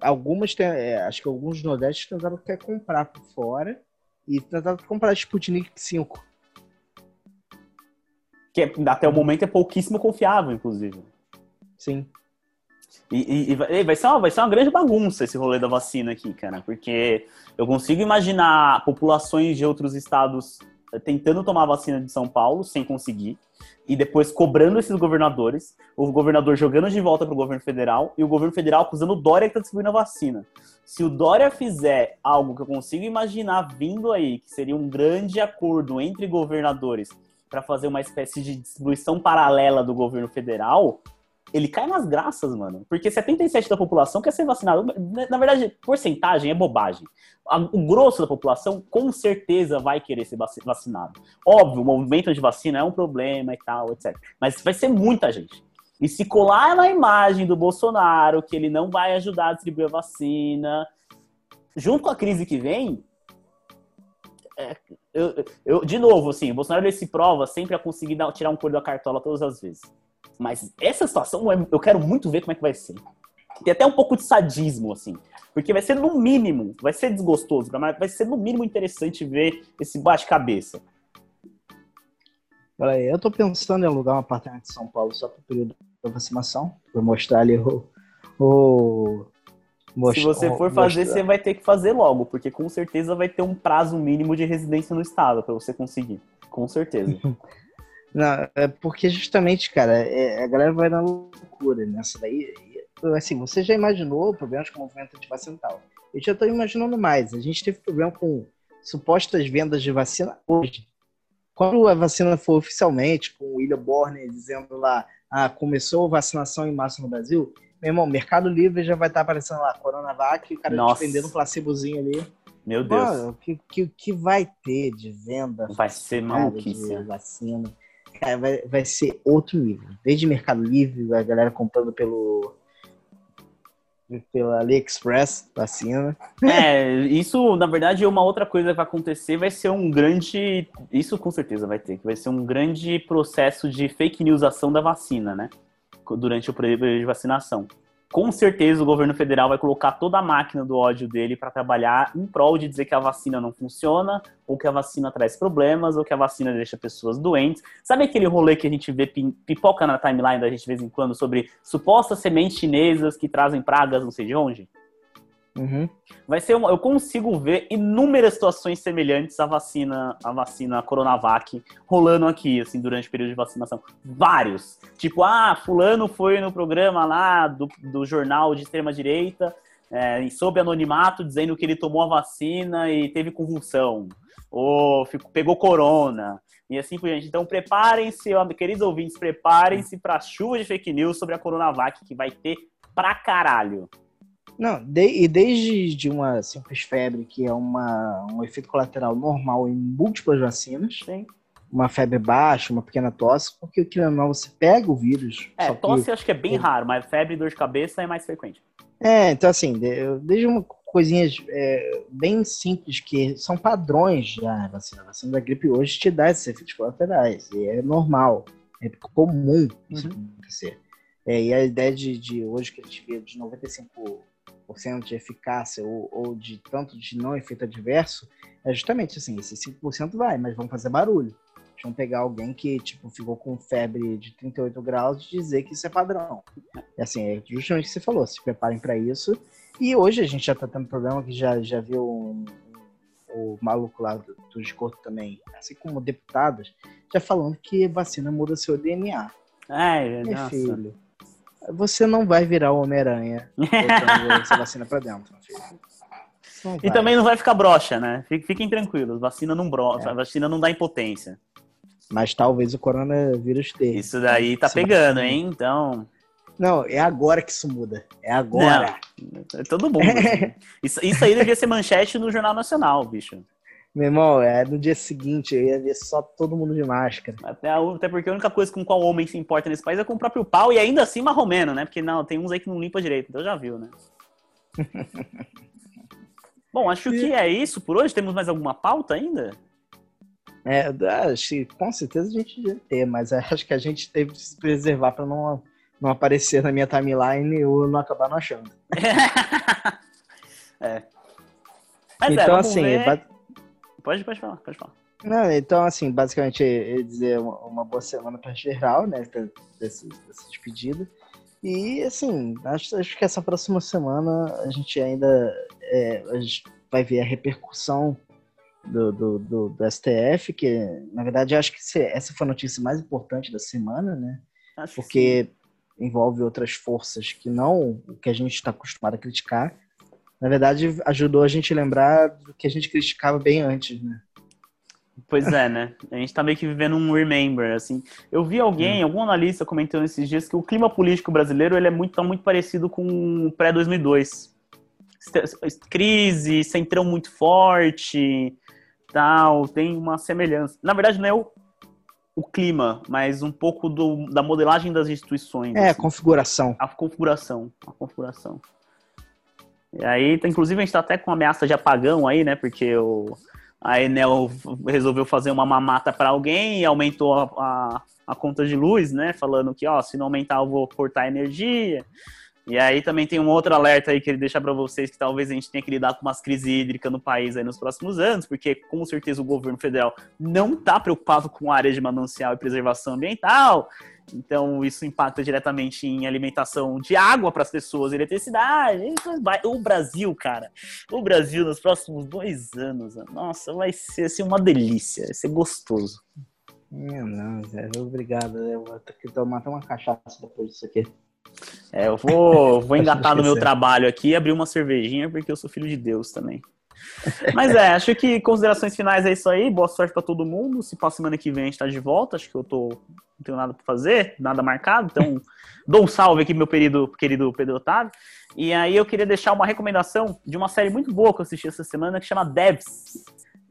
algumas é, acho que alguns nordestes tentaram quer comprar por fora e tentaram comprar Sputnik 5. Que é, até o momento é pouquíssimo confiável, inclusive. Sim. E, e, e, vai, ser uma, vai ser uma grande bagunça esse rolê da vacina aqui, cara, porque eu consigo imaginar populações de outros estados eh, tentando tomar a vacina de São Paulo sem conseguir, e depois cobrando esses governadores, o governador jogando de volta para o governo federal e o governo federal acusando o Dória que está distribuindo a vacina. Se o Dória fizer algo que eu consigo imaginar vindo aí, que seria um grande acordo entre governadores para fazer uma espécie de distribuição paralela do governo federal, ele cai nas graças, mano. Porque 77% da população quer ser vacinado. Na verdade, porcentagem é bobagem. O grosso da população com certeza vai querer ser vacinado. Óbvio, o movimento de vacina é um problema e tal, etc. Mas vai ser muita gente. E se colar na imagem do Bolsonaro que ele não vai ajudar a distribuir a vacina, junto com a crise que vem, é, eu, eu, de novo, assim, o Bolsonaro ele se prova sempre a conseguir dar, tirar um coelho da cartola todas as vezes. Mas essa situação é, eu quero muito ver como é que vai ser. Tem até um pouco de sadismo, assim. Porque vai ser no mínimo, vai ser desgostoso, mas vai ser no mínimo interessante ver esse bate-cabeça. Eu tô pensando em alugar um apartamento em São Paulo só pro período da vacinação, pra mostrar ali o. o Se você for fazer, mostrar. você vai ter que fazer logo, porque com certeza vai ter um prazo mínimo de residência no estado para você conseguir. Com certeza. Não, é porque justamente, cara, é, a galera vai na loucura nessa daí. Assim, você já imaginou problemas com o movimento antivacinal? Eu já estou imaginando mais. A gente teve problema com supostas vendas de vacina hoje. Quando a vacina for oficialmente, com o William Borner dizendo lá, ah, começou a vacinação em massa no Brasil, meu irmão, Mercado Livre já vai estar tá aparecendo lá, Coronavac, o cara Nossa. vendendo um placebozinho ali. Meu Deus. O que, que, que vai ter de venda? Vai ser maluquice. Vacina cara, vai, vai ser outro nível. Desde Mercado Livre, a galera comprando pelo pela AliExpress vacina. É, isso, na verdade, é uma outra coisa que vai acontecer, vai ser um grande, isso com certeza vai ter, vai ser um grande processo de fake newsação da vacina, né? Durante o período de vacinação com certeza o governo federal vai colocar toda a máquina do ódio dele para trabalhar em prol de dizer que a vacina não funciona, ou que a vacina traz problemas, ou que a vacina deixa pessoas doentes. Sabe aquele rolê que a gente vê pipoca na timeline da gente de vez em quando sobre supostas sementes chinesas que trazem pragas não sei de onde? Uhum. Vai ser uma, eu consigo ver inúmeras situações semelhantes à vacina, à vacina Coronavac rolando aqui, assim, durante o período de vacinação. Vários. Tipo, ah, fulano foi no programa lá do, do jornal de extrema direita, é, sob anonimato, dizendo que ele tomou a vacina e teve convulsão. Ou ficou, pegou corona. E assim por diante. Então, preparem-se, queridos ouvintes, preparem-se para a chuva de fake news sobre a Coronavac, que vai ter pra caralho. Não, de, e desde de uma simples febre, que é uma, um efeito colateral normal em múltiplas vacinas, Sim. uma febre baixa, uma pequena tosse, porque o que não você pega o vírus. É, tosse que, acho que é bem raro, mas febre e dor de cabeça é mais frequente. É, então assim, desde uma coisinhas é, bem simples que são padrões já vacina. A vacina da gripe hoje te dá esses efeitos colaterais, e é normal, é comum isso uhum. acontecer. É, e a ideia de, de hoje que a gente vê de 95 de eficácia ou, ou, de tanto de não efeito adverso, é justamente assim, esse 5% vai, mas vão fazer barulho. Vão pegar alguém que, tipo, ficou com febre de 38 graus e dizer que isso é padrão. E assim, é justamente o que você falou, se preparem para isso. E hoje a gente já tá tendo problema que já, já viu um, o maluco lá do, do esgoto também, assim como deputados, já falando que vacina muda seu DNA. Ai, Meu nossa. filho você não vai virar o Homem-Aranha botando essa vacina pra dentro, E também não vai ficar broxa, né? Fiquem tranquilos, vacina não brocha, é. vacina não dá impotência. Mas talvez o coronavírus tenha. Isso daí tá pegando, hein? Então. Não, é agora que isso muda. É agora. Não, é todo mundo. Assim. isso, isso aí devia ser manchete no Jornal Nacional, bicho. Meu irmão, é no dia seguinte eu ia ver só todo mundo de máscara. Até, até porque a única coisa com qual homem se importa nesse país é com o próprio pau e ainda assim marromeno, né? Porque não, tem uns aí que não limpa direito, então já viu, né? Bom, acho que é isso por hoje. Temos mais alguma pauta ainda? É, acho que com certeza a gente ia ter, mas acho que a gente teve que se preservar para não, não aparecer na minha timeline e eu não acabar não achando. é. Mas é, então, é, assim, ver... Pode, pode falar, pode falar. Não, então, assim, basicamente, eu dizer uma, uma boa semana para geral, né, desse, dessa despedida. E, assim, acho, acho que essa próxima semana a gente ainda é, a gente vai ver a repercussão do, do, do, do, STF, que, na verdade, acho que essa foi a notícia mais importante da semana, né? Acho porque envolve outras forças que não o que a gente está acostumado a criticar, na verdade, ajudou a gente a lembrar do que a gente criticava bem antes, né? Pois é, né? A gente tá meio que vivendo um remember, assim. Eu vi alguém, hum. algum analista comentando esses dias que o clima político brasileiro ele é muito, tá muito parecido com o pré-2002. Crise, centrão muito forte, tal, tem uma semelhança. Na verdade, não é o, o clima, mas um pouco do, da modelagem das instituições. É, assim. a configuração. A configuração, a configuração. E aí, inclusive, a gente tá até com ameaça de apagão aí, né? Porque o, a Enel resolveu fazer uma mamata para alguém e aumentou a, a, a, conta de luz, né? Falando que, ó, se não aumentar, eu vou cortar energia. E aí também tem um outro alerta aí que ele deixa para vocês que talvez a gente tenha que lidar com umas crises hídricas no país aí nos próximos anos, porque com certeza o governo federal não está preocupado com áreas de manancial e preservação ambiental. Então, isso impacta diretamente em alimentação de água para as pessoas, eletricidade. O Brasil, cara, o Brasil nos próximos dois anos, nossa, vai ser assim, uma delícia, vai ser gostoso. Meu não, Zé, obrigado. Eu vou ter que tomar até uma cachaça depois disso aqui. É, eu vou, vou engatar no meu trabalho aqui e abrir uma cervejinha, porque eu sou filho de Deus também. Mas é, acho que considerações finais é isso aí. Boa sorte para todo mundo. Se para semana que vem a gente tá de volta, acho que eu tô não tenho nada para fazer, nada marcado, então dou um salve aqui meu querido, querido Pedro Otávio. E aí eu queria deixar uma recomendação de uma série muito boa que eu assisti essa semana que chama Devs.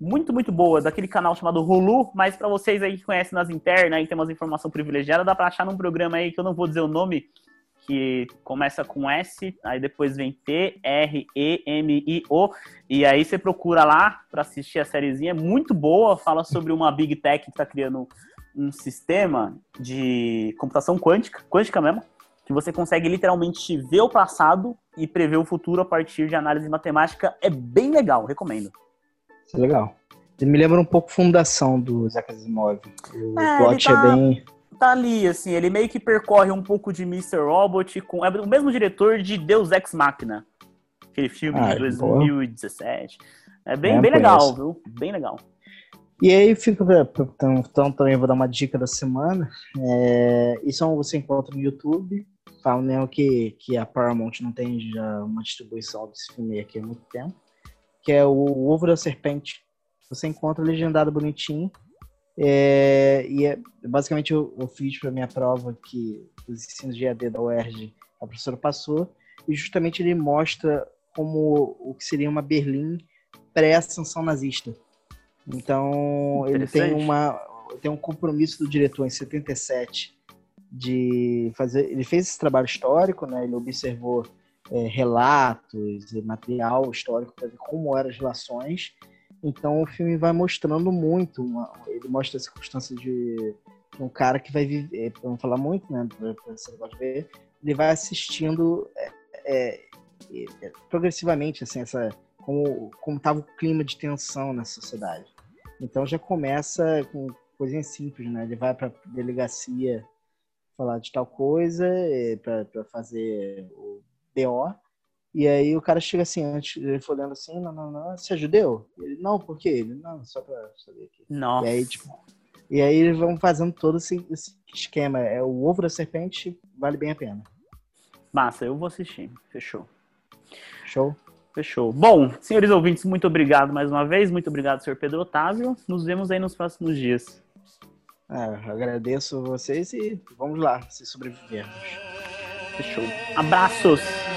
Muito, muito boa, daquele canal chamado Hulu, mas para vocês aí que conhecem nas internas e tem umas informações privilegiadas, dá para achar num programa aí que eu não vou dizer o nome, que começa com S, aí depois vem T, R, E, M, I, O, e aí você procura lá para assistir a sériezinha, é muito boa, fala sobre uma Big Tech que está criando um sistema de computação quântica, quântica mesmo, que você consegue literalmente ver o passado e prever o futuro a partir de análise matemática. É bem legal, recomendo. Isso é legal. Ele me lembra um pouco Fundação do Isaac Asimov. O é, plot tá, é bem... Tá ali, assim, ele meio que percorre um pouco de Mr. Robot, com, é o mesmo diretor de Deus Ex Machina. Aquele filme ah, de 2017. Boa. É bem, é, bem legal, viu? Bem legal. E aí fica. Então, então também vou dar uma dica da semana. É, isso é você encontra no YouTube. Fala mesmo que, que a Paramount não tem já uma distribuição desse filme aqui há muito tempo. Que é o Ovo da Serpente. Você encontra legendado bonitinho. É, e é, basicamente eu, eu fiz para minha prova que os ensinos de EAD da UERJ a professora passou. E justamente ele mostra como o que seria uma Berlim pré-ascensão nazista. Então, ele tem, uma, tem um compromisso do diretor em 77 de fazer. Ele fez esse trabalho histórico, né? Ele observou é, relatos e material histórico para ver como eram as relações. Então, o filme vai mostrando muito. Uma, ele mostra a circunstância de um cara que vai viver. Vamos falar muito, né? Você pode ver. Ele vai assistindo é, é, é, progressivamente, assim, essa como estava o clima de tensão na sociedade. Então já começa com coisinhas simples, né? Ele vai para delegacia falar de tal coisa é, para fazer o BO. E aí o cara chega assim, antes, ele foi olhando assim, não, não, não, você é judeu? Ele, não, por quê? Ele, não, só para saber aqui. Nossa. E aí, tipo, e aí eles vão fazendo todo esse, esse, esquema. É o ovo da serpente vale bem a pena. Massa, eu vou assistir. Fechou. Show. Fechou. Bom, senhores ouvintes, muito obrigado mais uma vez. Muito obrigado, senhor Pedro Otávio. Nos vemos aí nos próximos dias. É, agradeço vocês e vamos lá, se sobrevivermos. Fechou. Abraços!